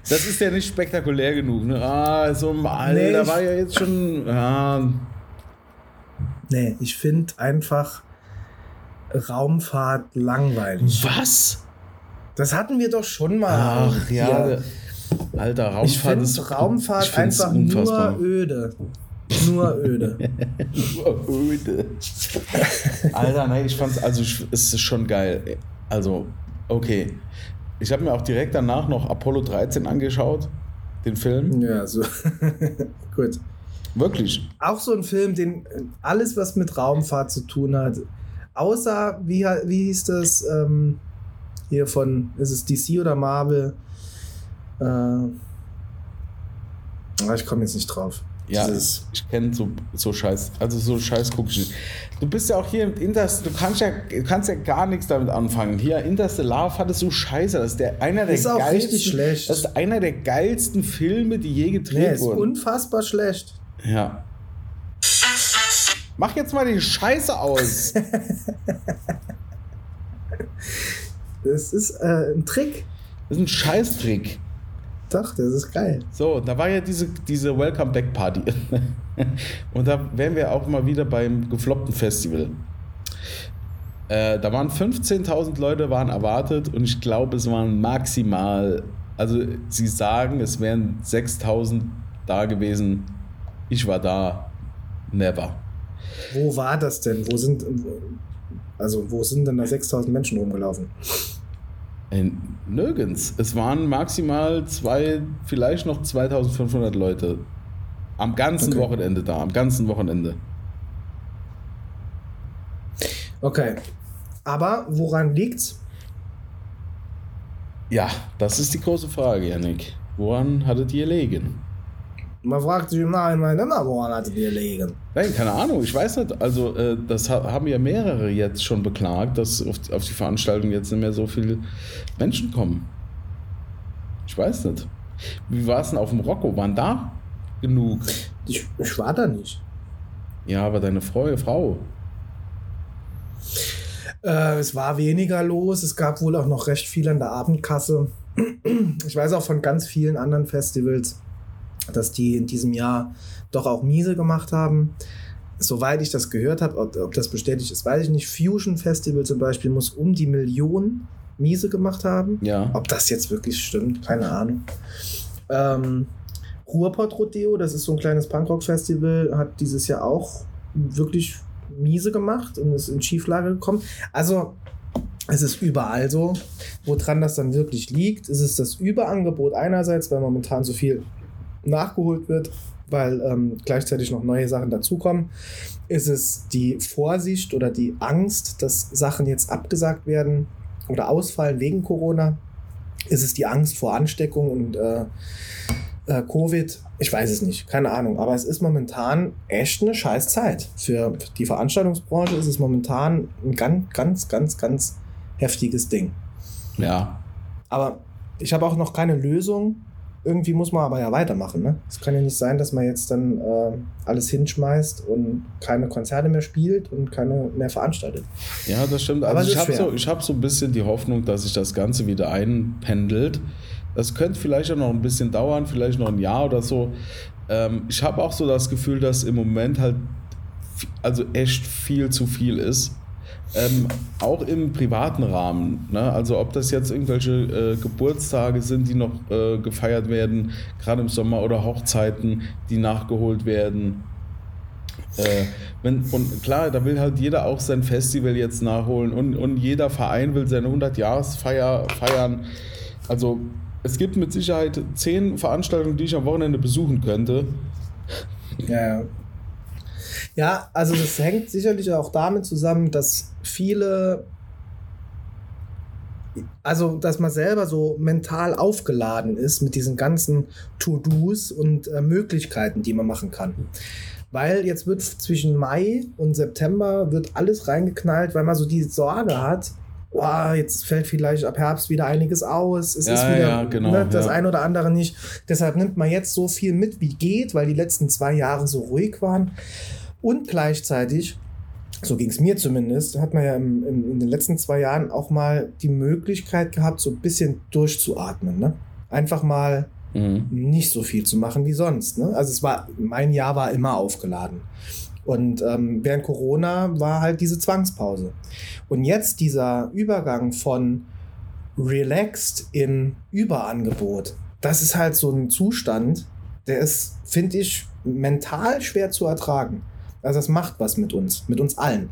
das ist ja nicht spektakulär genug. Ne? Ah, so ein Alter, nee, da war ja jetzt schon. Ja. Nee, ich finde einfach Raumfahrt langweilig. Was? Das hatten wir doch schon mal. Ach ja. Alter, Raumfahrt ich ist. Raumfahrt einfach nur öde. Nur öde. Nur öde. Alter, nein, ich fand's, also es ist schon geil. Also, okay. Ich habe mir auch direkt danach noch Apollo 13 angeschaut, den Film. Ja, so. <laughs> Gut. Wirklich. Auch so ein Film, den alles, was mit Raumfahrt zu tun hat, außer, wie, wie hieß das, ähm, hier von, ist es DC oder Marvel? Äh, ich komme jetzt nicht drauf. Ja, Dieses ich kenne so, so Scheiß, also so Scheiß gucke ich nicht. Du bist ja auch hier im Interstellar, du kannst ja, kannst ja gar nichts damit anfangen. Hier, Interstellar es so scheiße. Das ist der, einer der ist auch geilsten, richtig schlecht. Das ist einer der geilsten Filme, die je gedreht nee, wurden. ist unfassbar schlecht. Ja. Mach jetzt mal die Scheiße aus. <laughs> das ist äh, ein Trick. Das ist ein Scheißtrick. Doch, das ist geil. So, da war ja diese, diese Welcome Back Party. <laughs> Und da wären wir auch mal wieder beim gefloppten Festival. Äh, da waren 15.000 Leute waren erwartet und ich glaube, es waren maximal, also sie sagen, es wären 6.000 da gewesen. Ich war da, never. Wo war das denn? Wo sind, also wo sind denn da 6.000 Menschen rumgelaufen? Nirgends. Es waren maximal zwei, vielleicht noch 2500 Leute. Am ganzen okay. Wochenende da, am ganzen Wochenende. Okay. Aber woran liegt's? Ja, das ist die große Frage, Janik. Woran hattet ihr gelegen? Man fragt sich im Nachhinein immer, woran hattet ihr gelegen? Nein, keine Ahnung, ich weiß nicht. Also, äh, das haben ja mehrere jetzt schon beklagt, dass auf, auf die Veranstaltung jetzt nicht mehr so viele Menschen kommen. Ich weiß nicht. Wie war es denn auf dem Rocco? Waren da genug? Ich, ich war da nicht. Ja, aber deine Frau, Frau. Äh, es war weniger los. Es gab wohl auch noch recht viel an der Abendkasse. Ich weiß auch von ganz vielen anderen Festivals, dass die in diesem Jahr doch auch miese gemacht haben. Soweit ich das gehört habe, ob, ob, das bestätigt ist, weiß ich nicht. Fusion Festival zum Beispiel muss um die Million miese gemacht haben. Ja. Ob das jetzt wirklich stimmt, keine Ahnung. Ähm, Ruhrpott Rodeo, das ist so ein kleines Punkrock-Festival, hat dieses Jahr auch wirklich miese gemacht und ist in Schieflage gekommen. Also es ist überall so. Woran das dann wirklich liegt, ist es das Überangebot einerseits, weil momentan so viel nachgeholt wird, weil ähm, gleichzeitig noch neue Sachen dazukommen. Ist es die Vorsicht oder die Angst, dass Sachen jetzt abgesagt werden oder ausfallen wegen Corona? Ist es die Angst vor Ansteckung und äh, äh, Covid? Ich weiß es nicht, keine Ahnung. Aber es ist momentan echt eine scheiß Zeit. Für die Veranstaltungsbranche ist es momentan ein ganz, ganz, ganz, ganz heftiges Ding. Ja. Aber ich habe auch noch keine Lösung, irgendwie muss man aber ja weitermachen. Ne? Es kann ja nicht sein, dass man jetzt dann äh, alles hinschmeißt und keine Konzerte mehr spielt und keine mehr veranstaltet. Ja, das stimmt. Also ich habe so, hab so ein bisschen die Hoffnung, dass sich das Ganze wieder einpendelt. Das könnte vielleicht auch noch ein bisschen dauern, vielleicht noch ein Jahr oder so. Ähm, ich habe auch so das Gefühl, dass im Moment halt also echt viel zu viel ist. Ähm, auch im privaten Rahmen. Ne? Also ob das jetzt irgendwelche äh, Geburtstage sind, die noch äh, gefeiert werden, gerade im Sommer oder Hochzeiten, die nachgeholt werden. Äh, wenn, und klar, da will halt jeder auch sein Festival jetzt nachholen und, und jeder Verein will seine 100-Jahres-Feier feiern. Also es gibt mit Sicherheit zehn Veranstaltungen, die ich am Wochenende besuchen könnte. Ja, ja, also das hängt sicherlich auch damit zusammen, dass viele, also dass man selber so mental aufgeladen ist mit diesen ganzen To-Dos und äh, Möglichkeiten, die man machen kann. Weil jetzt wird zwischen Mai und September wird alles reingeknallt, weil man so die Sorge hat, oh, jetzt fällt vielleicht ab Herbst wieder einiges aus. Es ja, ist wieder ja, genau, ne, das ja. ein oder andere nicht. Deshalb nimmt man jetzt so viel mit, wie geht, weil die letzten zwei Jahre so ruhig waren. Und gleichzeitig, so ging es mir zumindest, hat man ja im, im, in den letzten zwei Jahren auch mal die Möglichkeit gehabt, so ein bisschen durchzuatmen. Ne? Einfach mal mhm. nicht so viel zu machen wie sonst. Ne? Also es war, mein Jahr war immer aufgeladen. Und ähm, während Corona war halt diese Zwangspause. Und jetzt dieser Übergang von relaxed in Überangebot, das ist halt so ein Zustand, der ist, finde ich, mental schwer zu ertragen. Also das macht was mit uns, mit uns allen.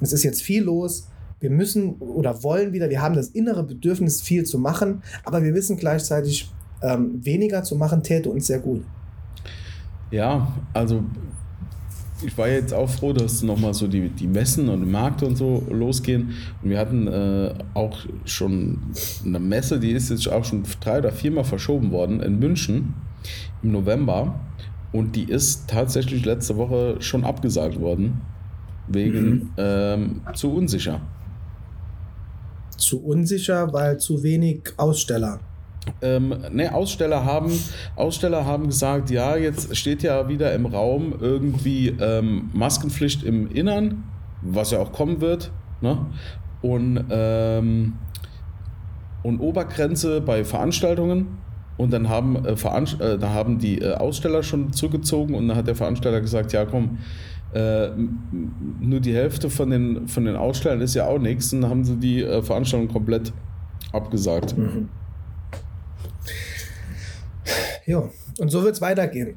Es ist jetzt viel los. Wir müssen oder wollen wieder, wir haben das innere Bedürfnis, viel zu machen, aber wir wissen gleichzeitig, ähm, weniger zu machen täte uns sehr gut. Ja, also ich war jetzt auch froh, dass nochmal so die, die Messen und Märkte und so losgehen. Und wir hatten äh, auch schon eine Messe, die ist jetzt auch schon drei oder viermal verschoben worden in München im November. Und die ist tatsächlich letzte Woche schon abgesagt worden, wegen mhm. ähm, zu unsicher. Zu unsicher, weil zu wenig Aussteller. Ähm, ne, Aussteller haben, Aussteller haben gesagt, ja, jetzt steht ja wieder im Raum irgendwie ähm, Maskenpflicht im Innern, was ja auch kommen wird. Ne? Und, ähm, und Obergrenze bei Veranstaltungen. Und dann haben, äh, äh, da haben die äh, Aussteller schon zugezogen und dann hat der Veranstalter gesagt, ja komm, äh, nur die Hälfte von den, von den Ausstellern ist ja auch nichts. Und dann haben sie die äh, Veranstaltung komplett abgesagt. Mhm. Ja, und so wird es weitergehen.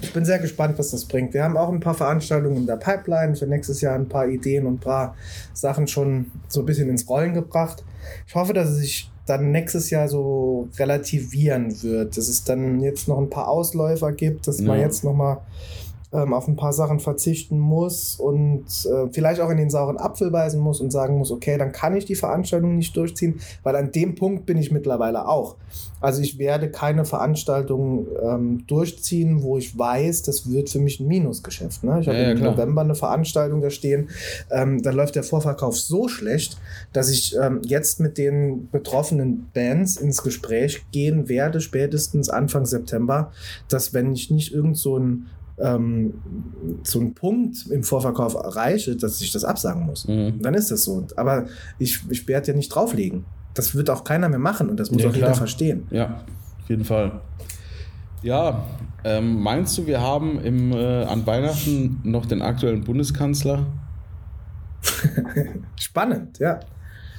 Ich bin sehr gespannt, was das bringt. Wir haben auch ein paar Veranstaltungen in der Pipeline für nächstes Jahr, ein paar Ideen und ein paar Sachen schon so ein bisschen ins Rollen gebracht. Ich hoffe, dass es sich dann nächstes Jahr so relativieren wird, dass es dann jetzt noch ein paar Ausläufer gibt, dass ja. man jetzt noch mal ähm, auf ein paar Sachen verzichten muss und äh, vielleicht auch in den sauren Apfel beißen muss und sagen muss, okay, dann kann ich die Veranstaltung nicht durchziehen, weil an dem Punkt bin ich mittlerweile auch. Also ich werde keine Veranstaltung ähm, durchziehen, wo ich weiß, das wird für mich ein Minusgeschäft. Ne? Ich ja, habe ja, im klar. November eine Veranstaltung da stehen, ähm, da läuft der Vorverkauf so schlecht, dass ich ähm, jetzt mit den betroffenen Bands ins Gespräch gehen werde, spätestens Anfang September, dass wenn ich nicht irgend so ein ähm, so einen Punkt im Vorverkauf erreiche, dass ich das absagen muss. Mhm. Dann ist das so. Aber ich, ich werde ja nicht drauflegen. Das wird auch keiner mehr machen und das muss ja, auch klar. jeder verstehen. Ja, auf jeden Fall. Ja, ähm, meinst du, wir haben im, äh, an Weihnachten noch den aktuellen Bundeskanzler? <laughs> spannend, ja.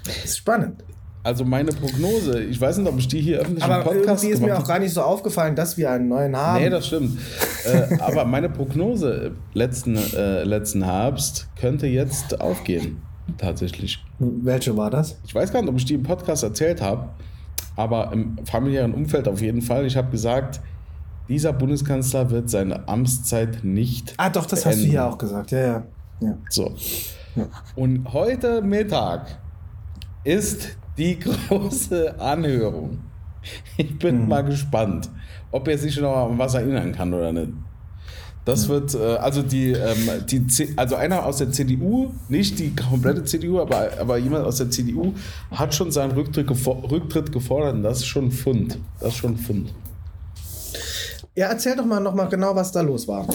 Das ist spannend. Also meine Prognose, ich weiß nicht, ob ich die hier öffentlich aber im Podcast irgendwie ist mir auch gar nicht so aufgefallen, dass wir einen neuen haben. Nee, das stimmt. äh, aber meine Prognose letzten, äh, letzten Herbst könnte jetzt aufgehen. Tatsächlich. Welche war das? Ich weiß gar nicht, ob ich die im Podcast erzählt habe, aber im familiären Umfeld auf jeden Fall. Ich habe gesagt, dieser Bundeskanzler wird seine Amtszeit nicht. Ah, doch, das beenden. hast du hier auch gesagt. Ja, ja. ja. So. Ja. Und heute Mittag ist die <laughs> große Anhörung. Ich bin mhm. mal gespannt, ob er sich noch an was erinnern kann oder nicht. Das mhm. wird, äh, also die, ähm, die, also einer aus der CDU, nicht die komplette CDU, aber, aber jemand aus der CDU hat schon seinen Rücktritt, Rücktritt gefordert das ist schon ein Fund. Das ist schon ein Fund. Ja, erzähl doch mal nochmal genau, was da los war.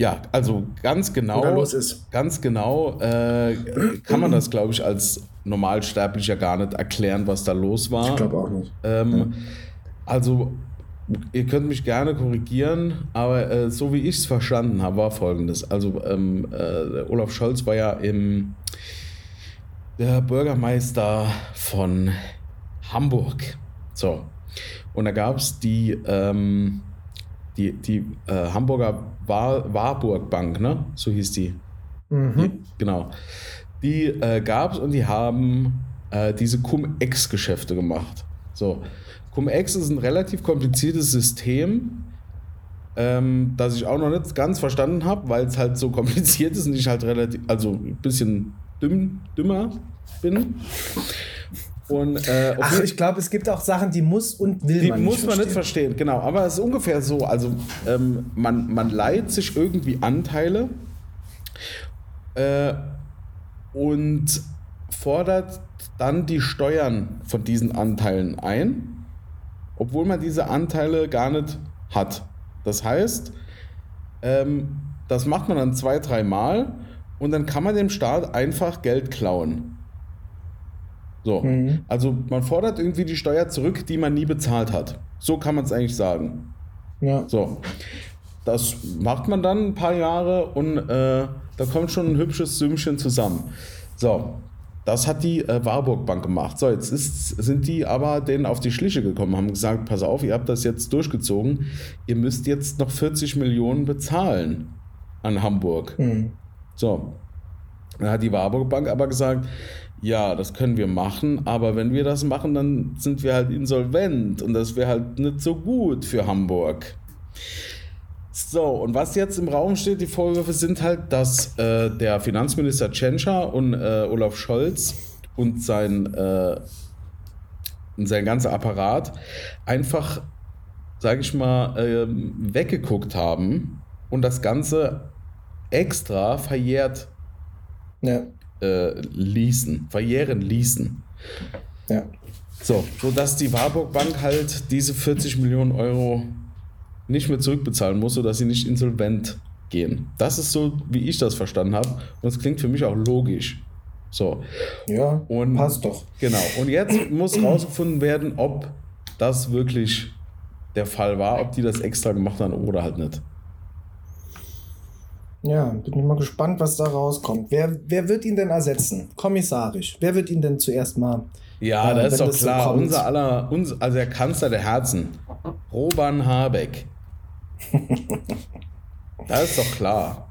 Ja, also ganz genau, Oder los ist. ganz genau äh, kann man das, glaube ich, als Normalsterblicher gar nicht erklären, was da los war. Ich glaube auch nicht. Ähm, ja. Also, ihr könnt mich gerne korrigieren, aber äh, so wie ich es verstanden habe, war folgendes. Also, ähm, äh, Olaf Scholz war ja im, der Bürgermeister von Hamburg. So. Und da gab es die, ähm, die, die äh, Hamburger War Warburg Bank, ne? So hieß die. Mhm. die genau. Die äh, gab es und die haben äh, diese Cum-Ex-Geschäfte gemacht. So. Cum-Ex ist ein relativ kompliziertes System, ähm, das ich auch noch nicht ganz verstanden habe, weil es halt so kompliziert ist und ich halt relativ, also ein bisschen dümm, dümmer bin. Und, äh, Ach, ich glaube, es gibt auch Sachen, die muss und will die man nicht muss man nicht verstehen, genau. Aber es ist ungefähr so, also ähm, man, man leiht sich irgendwie Anteile äh, und fordert dann die Steuern von diesen Anteilen ein, obwohl man diese Anteile gar nicht hat. Das heißt, ähm, das macht man dann zwei, dreimal und dann kann man dem Staat einfach Geld klauen. So, mhm. also man fordert irgendwie die Steuer zurück, die man nie bezahlt hat. So kann man es eigentlich sagen. Ja. So, das macht man dann ein paar Jahre und äh, da kommt schon ein hübsches Sümmchen zusammen. So, das hat die äh, Warburg Bank gemacht. So, jetzt ist, sind die aber denen auf die Schliche gekommen, haben gesagt, pass auf, ihr habt das jetzt durchgezogen, ihr müsst jetzt noch 40 Millionen bezahlen an Hamburg. Mhm. So, dann hat die Warburg Bank aber gesagt, ja, das können wir machen, aber wenn wir das machen, dann sind wir halt insolvent und das wäre halt nicht so gut für Hamburg. So, und was jetzt im Raum steht, die Vorwürfe sind halt, dass äh, der Finanzminister Tschentscher und äh, Olaf Scholz und sein, äh, und sein ganzer Apparat einfach, sage ich mal, ähm, weggeguckt haben und das Ganze extra verjährt ja. Äh, ließen, verjähren ließen. Ja. So, sodass die Warburg Bank halt diese 40 Millionen Euro nicht mehr zurückbezahlen muss, sodass sie nicht insolvent gehen. Das ist so, wie ich das verstanden habe. Und es klingt für mich auch logisch. So. Ja, und, passt doch. Genau. Und jetzt muss herausgefunden werden, ob das wirklich der Fall war, ob die das extra gemacht haben oder halt nicht. Ja, bin ich mal gespannt, was da rauskommt. Wer, wer wird ihn denn ersetzen? Kommissarisch. Wer wird ihn denn zuerst mal? Ja, äh, das ist doch klar. So unser aller, uns, also der Kanzler der Herzen, Roban Habeck. <laughs> das ist doch klar.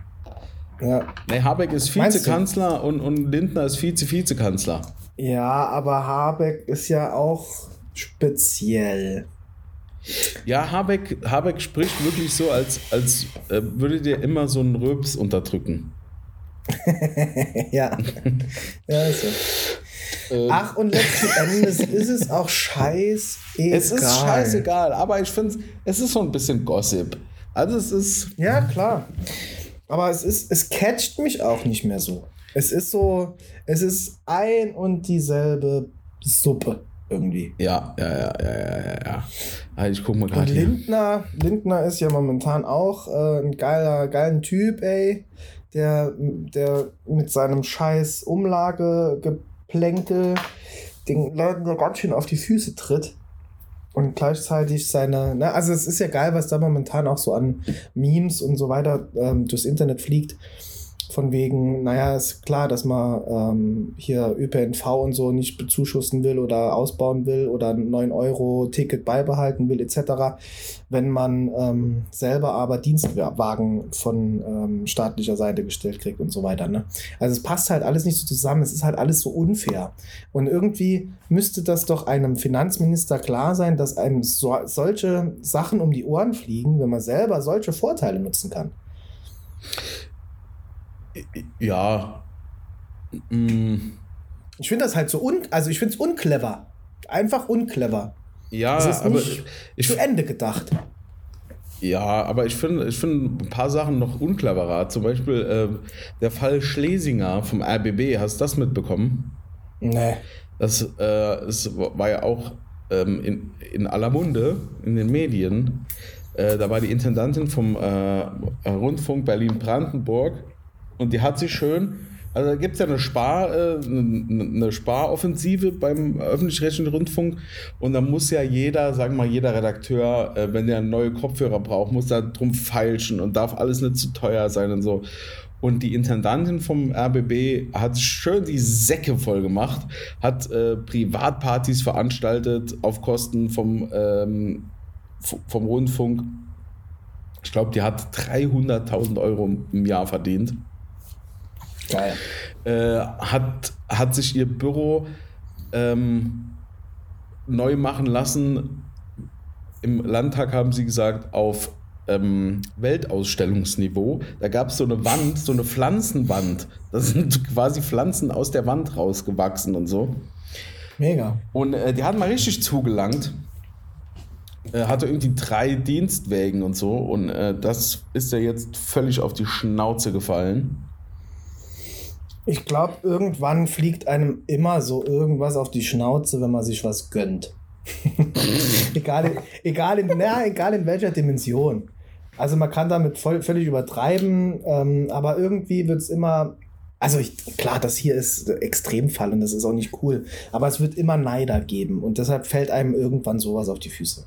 Ja. Nee, Habeck ist Vizekanzler und, und Lindner ist Vize-Vizekanzler. Ja, aber Habeck ist ja auch speziell. Ja, Habeck, Habeck spricht wirklich so, als, als äh, würde dir immer so einen Röps unterdrücken. <laughs> ja. ja, so. Ähm. Ach, und letzten Endes ist es auch scheißegal. Es ist scheißegal, aber ich finde, es ist so ein bisschen Gossip. Also es ist. Ja, klar. Aber es ist, es catcht mich auch nicht mehr so. Es ist so, es ist ein und dieselbe Suppe irgendwie. Ja, ja, ja, ja, ja, ja. Also ich guck mal gerade. Lindner, Lindner ist ja momentan auch äh, ein geiler, geiler Typ, ey. Der, der mit seinem scheiß Umlagegeplänkel den Leuten so ganz schön auf die Füße tritt. Und gleichzeitig seine, ne, also es ist ja geil, was da momentan auch so an Memes und so weiter ähm, durchs Internet fliegt von wegen, naja, ist klar, dass man ähm, hier ÖPNV und so nicht bezuschussen will oder ausbauen will oder 9-Euro-Ticket beibehalten will, etc., wenn man ähm, selber aber Dienstwagen von ähm, staatlicher Seite gestellt kriegt und so weiter. Ne? Also es passt halt alles nicht so zusammen, es ist halt alles so unfair. Und irgendwie müsste das doch einem Finanzminister klar sein, dass einem so, solche Sachen um die Ohren fliegen, wenn man selber solche Vorteile nutzen kann. Ja. Mm. Ich finde das halt so un, also ich finde es unclever. Einfach unclever. Ja, aber ich, zu Ende gedacht. Ja, aber ich finde ich find ein paar Sachen noch uncleverer. Zum Beispiel äh, der Fall Schlesinger vom RBB. Hast du das mitbekommen? Nee. Das, äh, das war ja auch ähm, in, in aller Munde in den Medien. Äh, da war die Intendantin vom äh, Rundfunk Berlin-Brandenburg und die hat sich schön, also da gibt es ja eine, Spar, äh, eine Sparoffensive beim öffentlich-rechtlichen Rundfunk und da muss ja jeder, sagen wir mal, jeder Redakteur, äh, wenn der neue Kopfhörer braucht, muss da drum feilschen und darf alles nicht zu teuer sein und so. Und die Intendantin vom RBB hat schön die Säcke voll gemacht, hat äh, Privatpartys veranstaltet auf Kosten vom, ähm, vom Rundfunk. Ich glaube, die hat 300.000 Euro im Jahr verdient. Geil. Äh, hat, hat sich ihr Büro ähm, neu machen lassen. Im Landtag haben sie gesagt, auf ähm, Weltausstellungsniveau. Da gab es so eine Wand, so eine Pflanzenwand. Da sind <laughs> quasi Pflanzen aus der Wand rausgewachsen und so. Mega. Und äh, die hat mal richtig zugelangt. Er hatte irgendwie drei Dienstwägen und so. Und äh, das ist ja jetzt völlig auf die Schnauze gefallen. Ich glaube, irgendwann fliegt einem immer so irgendwas auf die Schnauze, wenn man sich was gönnt. <laughs> egal, egal, in, na, egal in welcher Dimension. Also man kann damit voll, völlig übertreiben, ähm, aber irgendwie wird es immer. Also ich, klar, das hier ist Extremfall und das ist auch nicht cool. Aber es wird immer Neider geben und deshalb fällt einem irgendwann sowas auf die Füße.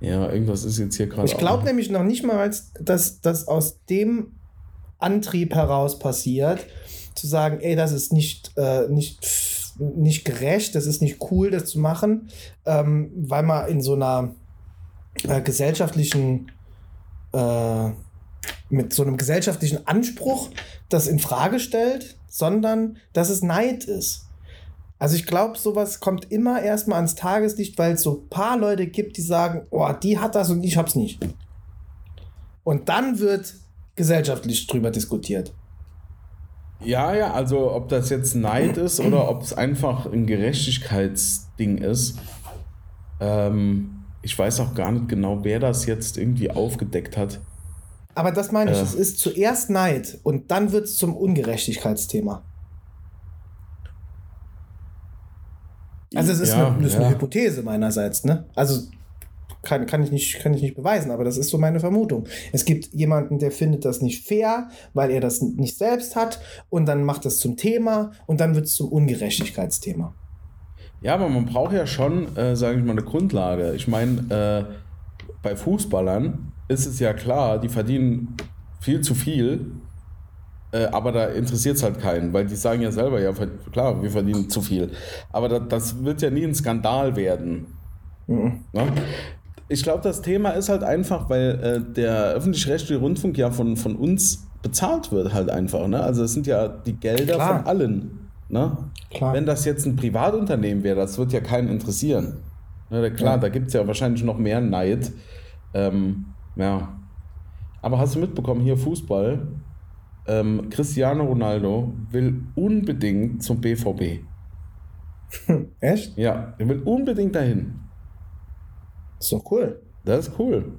Ja, irgendwas ist jetzt hier gerade. Ich glaube nämlich noch nicht mal, dass das aus dem Antrieb heraus passiert, zu sagen, ey, das ist nicht, äh, nicht, nicht gerecht, das ist nicht cool, das zu machen, ähm, weil man in so einer äh, gesellschaftlichen, äh, mit so einem gesellschaftlichen Anspruch das in Frage stellt, sondern dass es Neid ist. Also ich glaube, sowas kommt immer erstmal ans Tageslicht, weil es so ein paar Leute gibt, die sagen, oh, die hat das und ich hab's nicht. Und dann wird gesellschaftlich drüber diskutiert. Ja, ja, also ob das jetzt Neid ist oder ob es einfach ein Gerechtigkeitsding ist. Ähm, ich weiß auch gar nicht genau, wer das jetzt irgendwie aufgedeckt hat. Aber das meine ich, äh, es ist zuerst Neid und dann wird es zum Ungerechtigkeitsthema. Also es ist, ja, eine, ist ja. eine Hypothese meinerseits, ne? Also kann, kann, ich nicht, kann ich nicht beweisen, aber das ist so meine Vermutung. Es gibt jemanden, der findet das nicht fair, weil er das nicht selbst hat und dann macht das zum Thema und dann wird es zum Ungerechtigkeitsthema. Ja, aber man braucht ja schon, äh, sage ich mal, eine Grundlage. Ich meine, äh, bei Fußballern ist es ja klar, die verdienen viel zu viel, äh, aber da interessiert es halt keinen, weil die sagen ja selber, ja klar, wir verdienen zu viel. Aber da, das wird ja nie ein Skandal werden. Mhm. Ne? Ich glaube, das Thema ist halt einfach, weil äh, der öffentlich-rechtliche Rundfunk ja von, von uns bezahlt wird, halt einfach. Ne? Also, es sind ja die Gelder Klar. von allen. Ne? Klar. Wenn das jetzt ein Privatunternehmen wäre, das wird ja keinen interessieren. Ne, klar, ja. da gibt es ja wahrscheinlich noch mehr Neid. Ähm, ja. Aber hast du mitbekommen, hier Fußball? Ähm, Cristiano Ronaldo will unbedingt zum BVB. <laughs> Echt? Ja, er will unbedingt dahin. Das ist doch cool. Das ist cool.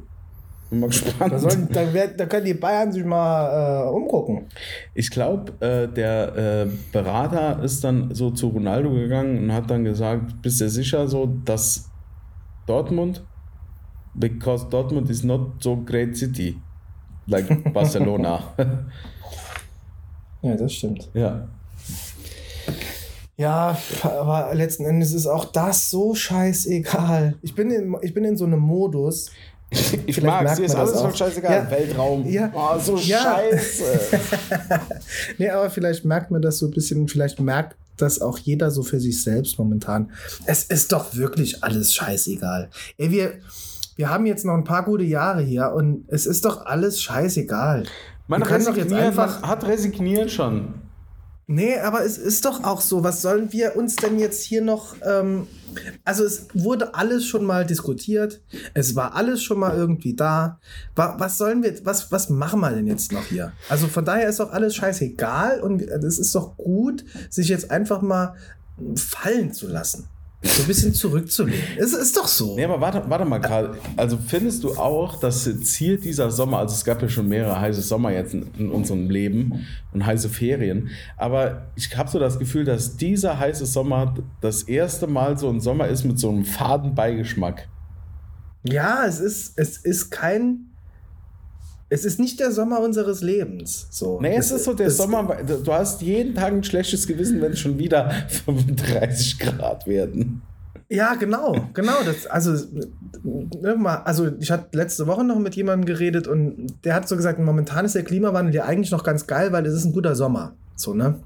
Bin mal gespannt. Da, sollen, da, da können die Bayern sich mal äh, umgucken. Ich glaube, äh, der äh, Berater ist dann so zu Ronaldo gegangen und hat dann gesagt: Bist du sicher so, dass Dortmund, because Dortmund is not so great city like <laughs> Barcelona. ja, das stimmt. Ja. Ja, aber letzten Endes ist auch das so scheißegal. Ich bin in, ich bin in so einem Modus. Ich mag es, ist alles schon scheißegal. Ja, Weltraum. Ja, oh, so ja. scheiße. <laughs> nee, aber vielleicht merkt man das so ein bisschen, vielleicht merkt das auch jeder so für sich selbst momentan. Es ist doch wirklich alles scheißegal. Ey, wir, wir haben jetzt noch ein paar gute Jahre hier und es ist doch alles scheißegal. Man, resigniert, jetzt einfach man hat resigniert schon. Nee, aber es ist doch auch so. Was sollen wir uns denn jetzt hier noch. Ähm, also, es wurde alles schon mal diskutiert. Es war alles schon mal irgendwie da. Was sollen wir. Was, was machen wir denn jetzt noch hier? Also, von daher ist doch alles scheißegal und es ist doch gut, sich jetzt einfach mal fallen zu lassen so ein bisschen zurückzulegen. Es ist doch so. Nee, aber warte, warte mal gerade. Also findest du auch, dass Ziel dieser Sommer, also es gab ja schon mehrere heiße Sommer jetzt in, in unserem Leben und heiße Ferien, aber ich habe so das Gefühl, dass dieser heiße Sommer das erste Mal so ein Sommer ist mit so einem faden Beigeschmack. Ja, es ist, es ist kein es ist nicht der Sommer unseres Lebens. So. Nee, es, es ist so der Sommer, du hast jeden Tag ein schlechtes Gewissen, wenn es schon wieder <laughs> 35 Grad werden. Ja, genau, genau. Das, also, also ich hatte letzte Woche noch mit jemandem geredet und der hat so gesagt, momentan ist der Klimawandel ja eigentlich noch ganz geil, weil es ist ein guter Sommer. So, ne?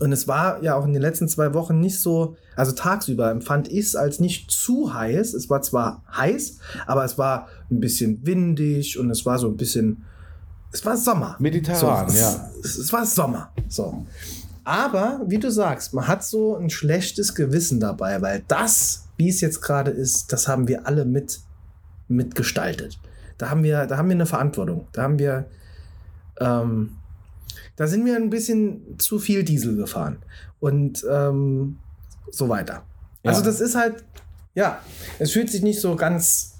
Und es war ja auch in den letzten zwei Wochen nicht so, also tagsüber empfand ich es als nicht zu heiß. Es war zwar heiß, aber es war ein bisschen windig und es war so ein bisschen, es war Sommer. Mediterran, so, ja. Es, es, war Sommer. So. Aber, wie du sagst, man hat so ein schlechtes Gewissen dabei, weil das, wie es jetzt gerade ist, das haben wir alle mit, mitgestaltet. da haben wir, da haben wir eine Verantwortung. Da haben wir, ähm, da sind wir ein bisschen zu viel Diesel gefahren und ähm, so weiter. Ja. Also das ist halt, ja, es fühlt sich nicht so ganz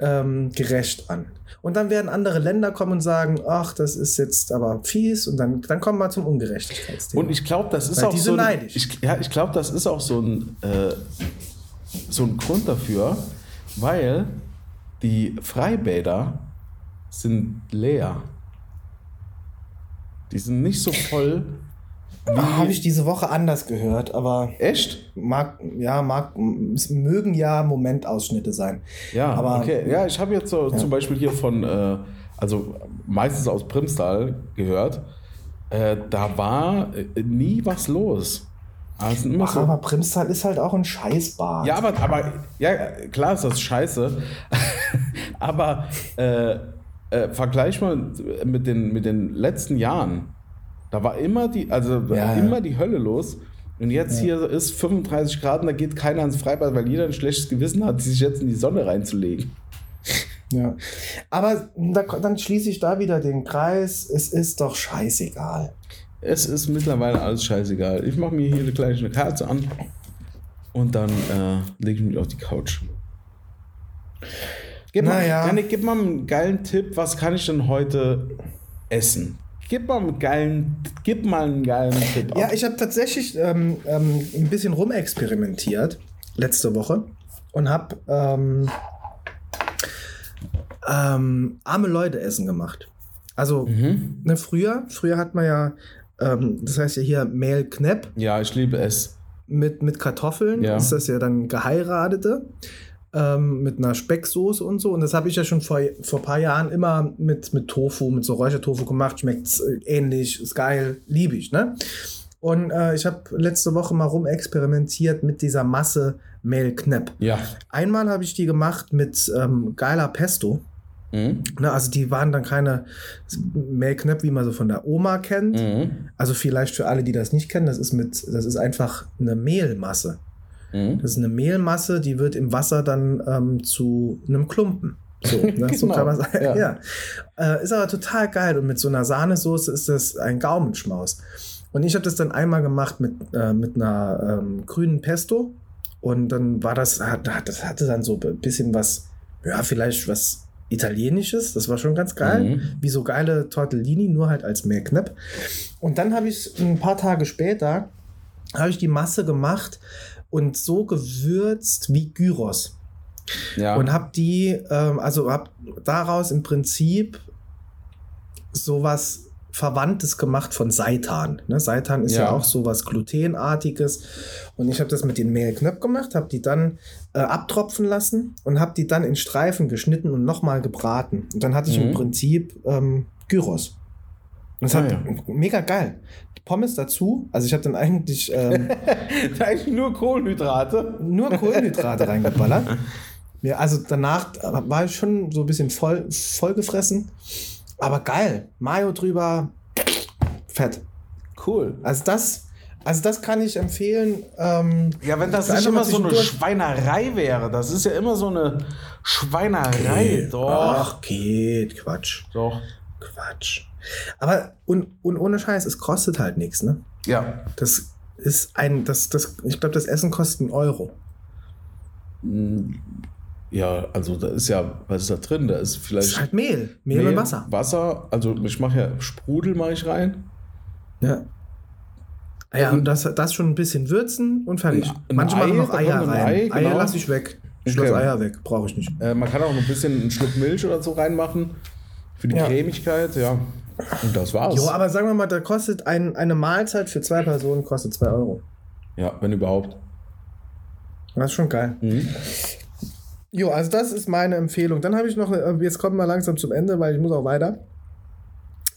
ähm, gerecht an. Und dann werden andere Länder kommen und sagen, ach, das ist jetzt aber fies und dann, dann kommen wir zum Ungerechtigkeitsthema. Und ich glaube, das ist Weil auch so. Ein, ich, ja, ich glaube, das ist auch so ein, äh, so ein Grund dafür, weil die Freibäder sind leer. Die sind nicht so voll. Habe ich diese Woche anders gehört, aber Echt? mag, ja, mag, es mögen ja Momentausschnitte sein. Ja, Aber- okay. Ja, ich habe jetzt so zum Beispiel hier von, äh, also meistens aus Primstal gehört, äh, da war äh, nie was los. Immer Ach, so, aber Primstal ist halt auch ein Scheißbad. ja, aber, aber ja, klar ist das scheiße. <laughs> aber äh, äh, vergleich mal mit den, mit den letzten Jahren. Da war immer die, also Ja, war ja. immer die Hölle los. Und jetzt hier ist 35 Grad und da geht keiner ins Freibad, weil jeder ein schlechtes Gewissen hat, sich jetzt in die Sonne reinzulegen. Ja. Aber da, dann schließe ich da wieder den Kreis. Es ist doch scheißegal. Es ist mittlerweile alles scheißegal. Ich mache mir hier eine kleine Kerze an und dann äh, lege ich mich auf die Couch. Gib mal, Naja. Janik, gib mal einen geilen Tipp. Was kann ich denn heute essen? Gib mal einen geilen, gib mal einen geilen Tipp. Ja, ich habe tatsächlich ähm, ähm, ein bisschen rumexperimentiert letzte Woche und habe ähm, ähm, arme Leute Essen gemacht. Also Mhm. ne, früher, früher hat man ja, ähm, das heißt ja hier Mehlknepp ja, ich liebe es. mit, mit Kartoffeln. Ja. Ist das ja dann Geheiratete ähm, mit einer Specksoße und so. Und das habe ich ja schon vor, vor ein paar Jahren immer mit, mit Tofu, mit so Räuchertofu gemacht. Schmeckt äh, ähnlich, ist geil, liebe ich, ne? Und äh, ich habe letzte Woche mal rumexperimentiert mit dieser Masse Mehlknepp. Ja. Einmal habe ich die gemacht mit ähm, geiler Pesto. Mhm. Ne, also die waren dann keine Mehlknepp, wie man so von der Oma kennt. Mhm. Also vielleicht für alle, die das nicht kennen, das ist mit, das ist einfach eine Mehlmasse. Mhm. Das ist eine Mehlmasse, die wird im Wasser dann ähm, zu einem Klumpen. So, <laughs> ne? so Genau, kann man sagen. ja. Ja. Äh, ist aber total geil. Und mit so einer Sahnesoße ist das ein Gaumenschmaus. Und ich habe das dann einmal gemacht mit, äh, mit einer ähm, grünen Pesto. Und dann war das, das hatte dann so ein bisschen was, ja, vielleicht was Italienisches. Das war schon ganz geil. Mhm. Wie so geile Tortellini, nur halt als Mehlknepp. Und dann habe ich ein paar Tage später, habe ich die Masse gemacht und so gewürzt wie Gyros. Ja. Und habe die, ähm, also habe daraus im Prinzip sowas Verwandtes gemacht von Seitan. Ne? Seitan ist ja. Ja. auch sowas Glutenartiges. Und ich habe das mit den Mehlknöpfen gemacht, habe die dann äh, abtropfen lassen und habe die dann in Streifen geschnitten und nochmal gebraten. Und dann hatte ich Mhm. im Prinzip ähm, Gyros. Und das Ah, hat ja. mega geil. Pommes dazu. Also ich habe dann eigentlich ähm, <laughs> Eigentlich nur Kohlenhydrate. nur Kohlenhydrate <laughs> reingeballert. Ja, also danach war ich schon so ein bisschen voll, vollgefressen. Aber geil. Mayo drüber. Fett. Cool. Also das, also das kann ich empfehlen. Ähm, Ja, wenn das nicht immer so eine Schweinerei wäre. Das ist ja immer so eine Schweinerei. Doch. Ach, geht. Quatsch. Doch. Quatsch. Aber und, und ohne Scheiß, es kostet halt nichts, ne? Ja. Das ist ein, das, das, ich glaube, das Essen kostet einen Euro. Mm, Ja, also da ist ja, was ist da drin? Da ist Das vielleicht ist halt Mehl. Mehl, und Wasser. Wasser, also ich mache ja Sprudel mache ich rein. Ja. Ja, und das, das schon ein bisschen würzen und fertig. Ein- Manche machen Ei, noch da Eier rein. Ei, Eier genau. lasse ich weg. Ich Okay. lasse Eier weg, brauche ich nicht. Äh, man kann auch noch ein bisschen einen Schluck Milch oder so reinmachen für die Ja. Cremigkeit, ja. Und das war's. Jo, aber sagen wir mal, da kostet ein, eine Mahlzeit für zwei Personen kostet 2 Euro. ja, wenn überhaupt. Das ist schon geil. Mhm. Jo, also das ist meine Empfehlung. Dann habe ich noch, äh, jetzt kommen wir langsam zum Ende, weil ich muss auch weiter.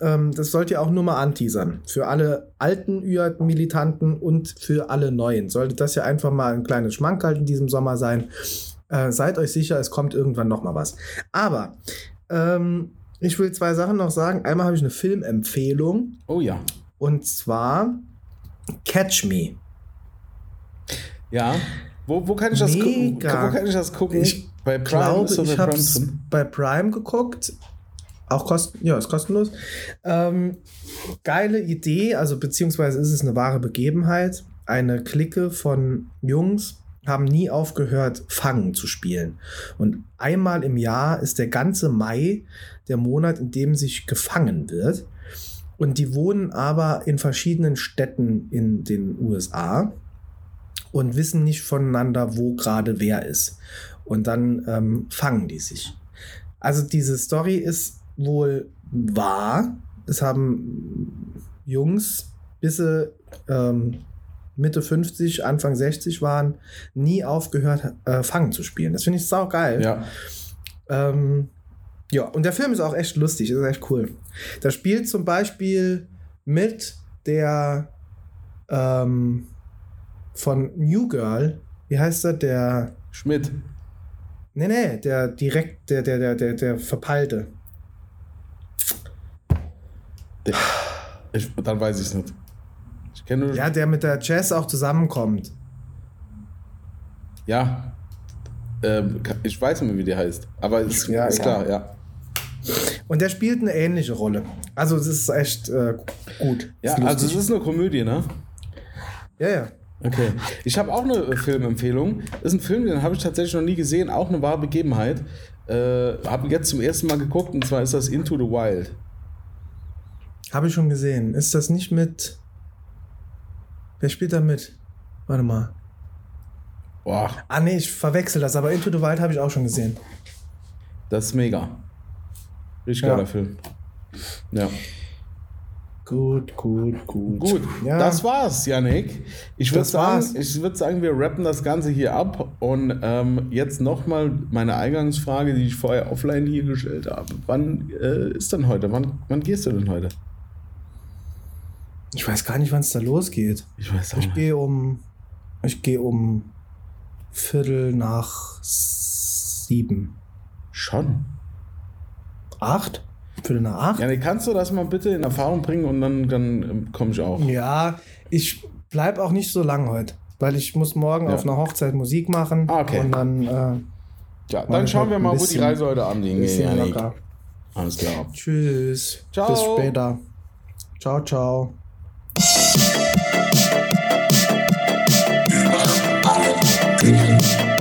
Ähm, das sollt ihr auch nur mal anteasern. Für alle alten ÜAT-Militanten und für alle Neuen. Sollte das ja einfach mal ein kleines Schmankerl in diesem Sommer sein. Äh, seid euch sicher, es kommt irgendwann noch mal was. Aber ähm, ich will zwei Sachen noch sagen. Einmal habe ich eine Filmempfehlung. Oh ja. Und zwar Catch Me. Ja. Wo, wo kann ich das gucken? Mega. Wo kann ich das gucken? Ich Bei Prime glaube, ich habe es bei Prime geguckt. Auch kosten, ja, ist kostenlos. Ähm, geile Idee, also beziehungsweise ist es eine wahre Begebenheit. Eine Clique von Jungs haben nie aufgehört, Fangen zu spielen. Und einmal im Jahr ist der ganze Mai der Monat, in dem sich gefangen wird. Und die wohnen aber in verschiedenen Städten in den USA und wissen nicht voneinander, wo gerade wer ist. Und dann ähm, fangen die sich. Also diese Story ist wohl wahr. Es haben Jungs, bis sie ähm, Mitte 50, Anfang 60 waren, nie aufgehört, äh, Fangen zu spielen. Das finde ich sau geil. Ja. Ähm, ja, und der Film ist auch echt lustig, ist echt cool. Da spielt zum Beispiel mit der ähm, von New Girl, wie heißt er, der Schmidt. Nee, nee, der direkt, der, der, der, der, der Verpeilte. Ich, dann weiß ich es nicht. Ich kenne Ja, der mit der Jazz auch zusammenkommt. Ja. Ähm, ich weiß nicht mehr, wie der heißt. Aber ist, ja, ist klar, ja. Und der spielt eine ähnliche Rolle. Also, es ist echt äh, gut. Ja, also, es ist eine Komödie, ne? Ja, ja. Okay. Ich habe auch eine äh, Filmempfehlung. Das ist ein Film, den habe ich tatsächlich noch nie gesehen, auch eine wahre Begebenheit. Äh, habe jetzt zum ersten Mal geguckt und zwar ist das Into the Wild. Habe ich schon gesehen. Ist das nicht mit. Wer spielt da mit? Warte mal. Boah. Ah, nee, ich verwechsel das, aber Into the Wild habe ich auch schon gesehen. Das ist mega. Richtig geiler ja. Film. Ja. Gut, gut, gut. Gut, ja. das war's, Yannick. Ich würde sagen, würd sagen, wir rappen das Ganze hier ab. Und ähm, jetzt nochmal meine Eingangsfrage, die ich vorher offline hier gestellt habe. Wann äh, ist denn heute? Wann, wann gehst du denn heute? Ich weiß gar nicht, wann es da losgeht. Ich weiß auch Ich gehe um. Ich gehe um Viertel nach sieben. Schon? 8? Für eine 8? Ja, nee, kannst du das mal bitte in Erfahrung bringen und dann, dann ähm, komme ich auch. Ja, ich bleibe auch nicht so lang heute, weil ich muss morgen ja. auf einer Hochzeit Musik machen. Ah, okay. Und dann. Äh, ja, dann schauen wir mal, wo die Reise heute anliegen geht. Alles klar. Tschüss. Ciao. Bis später. Ciao, ciao. Über alle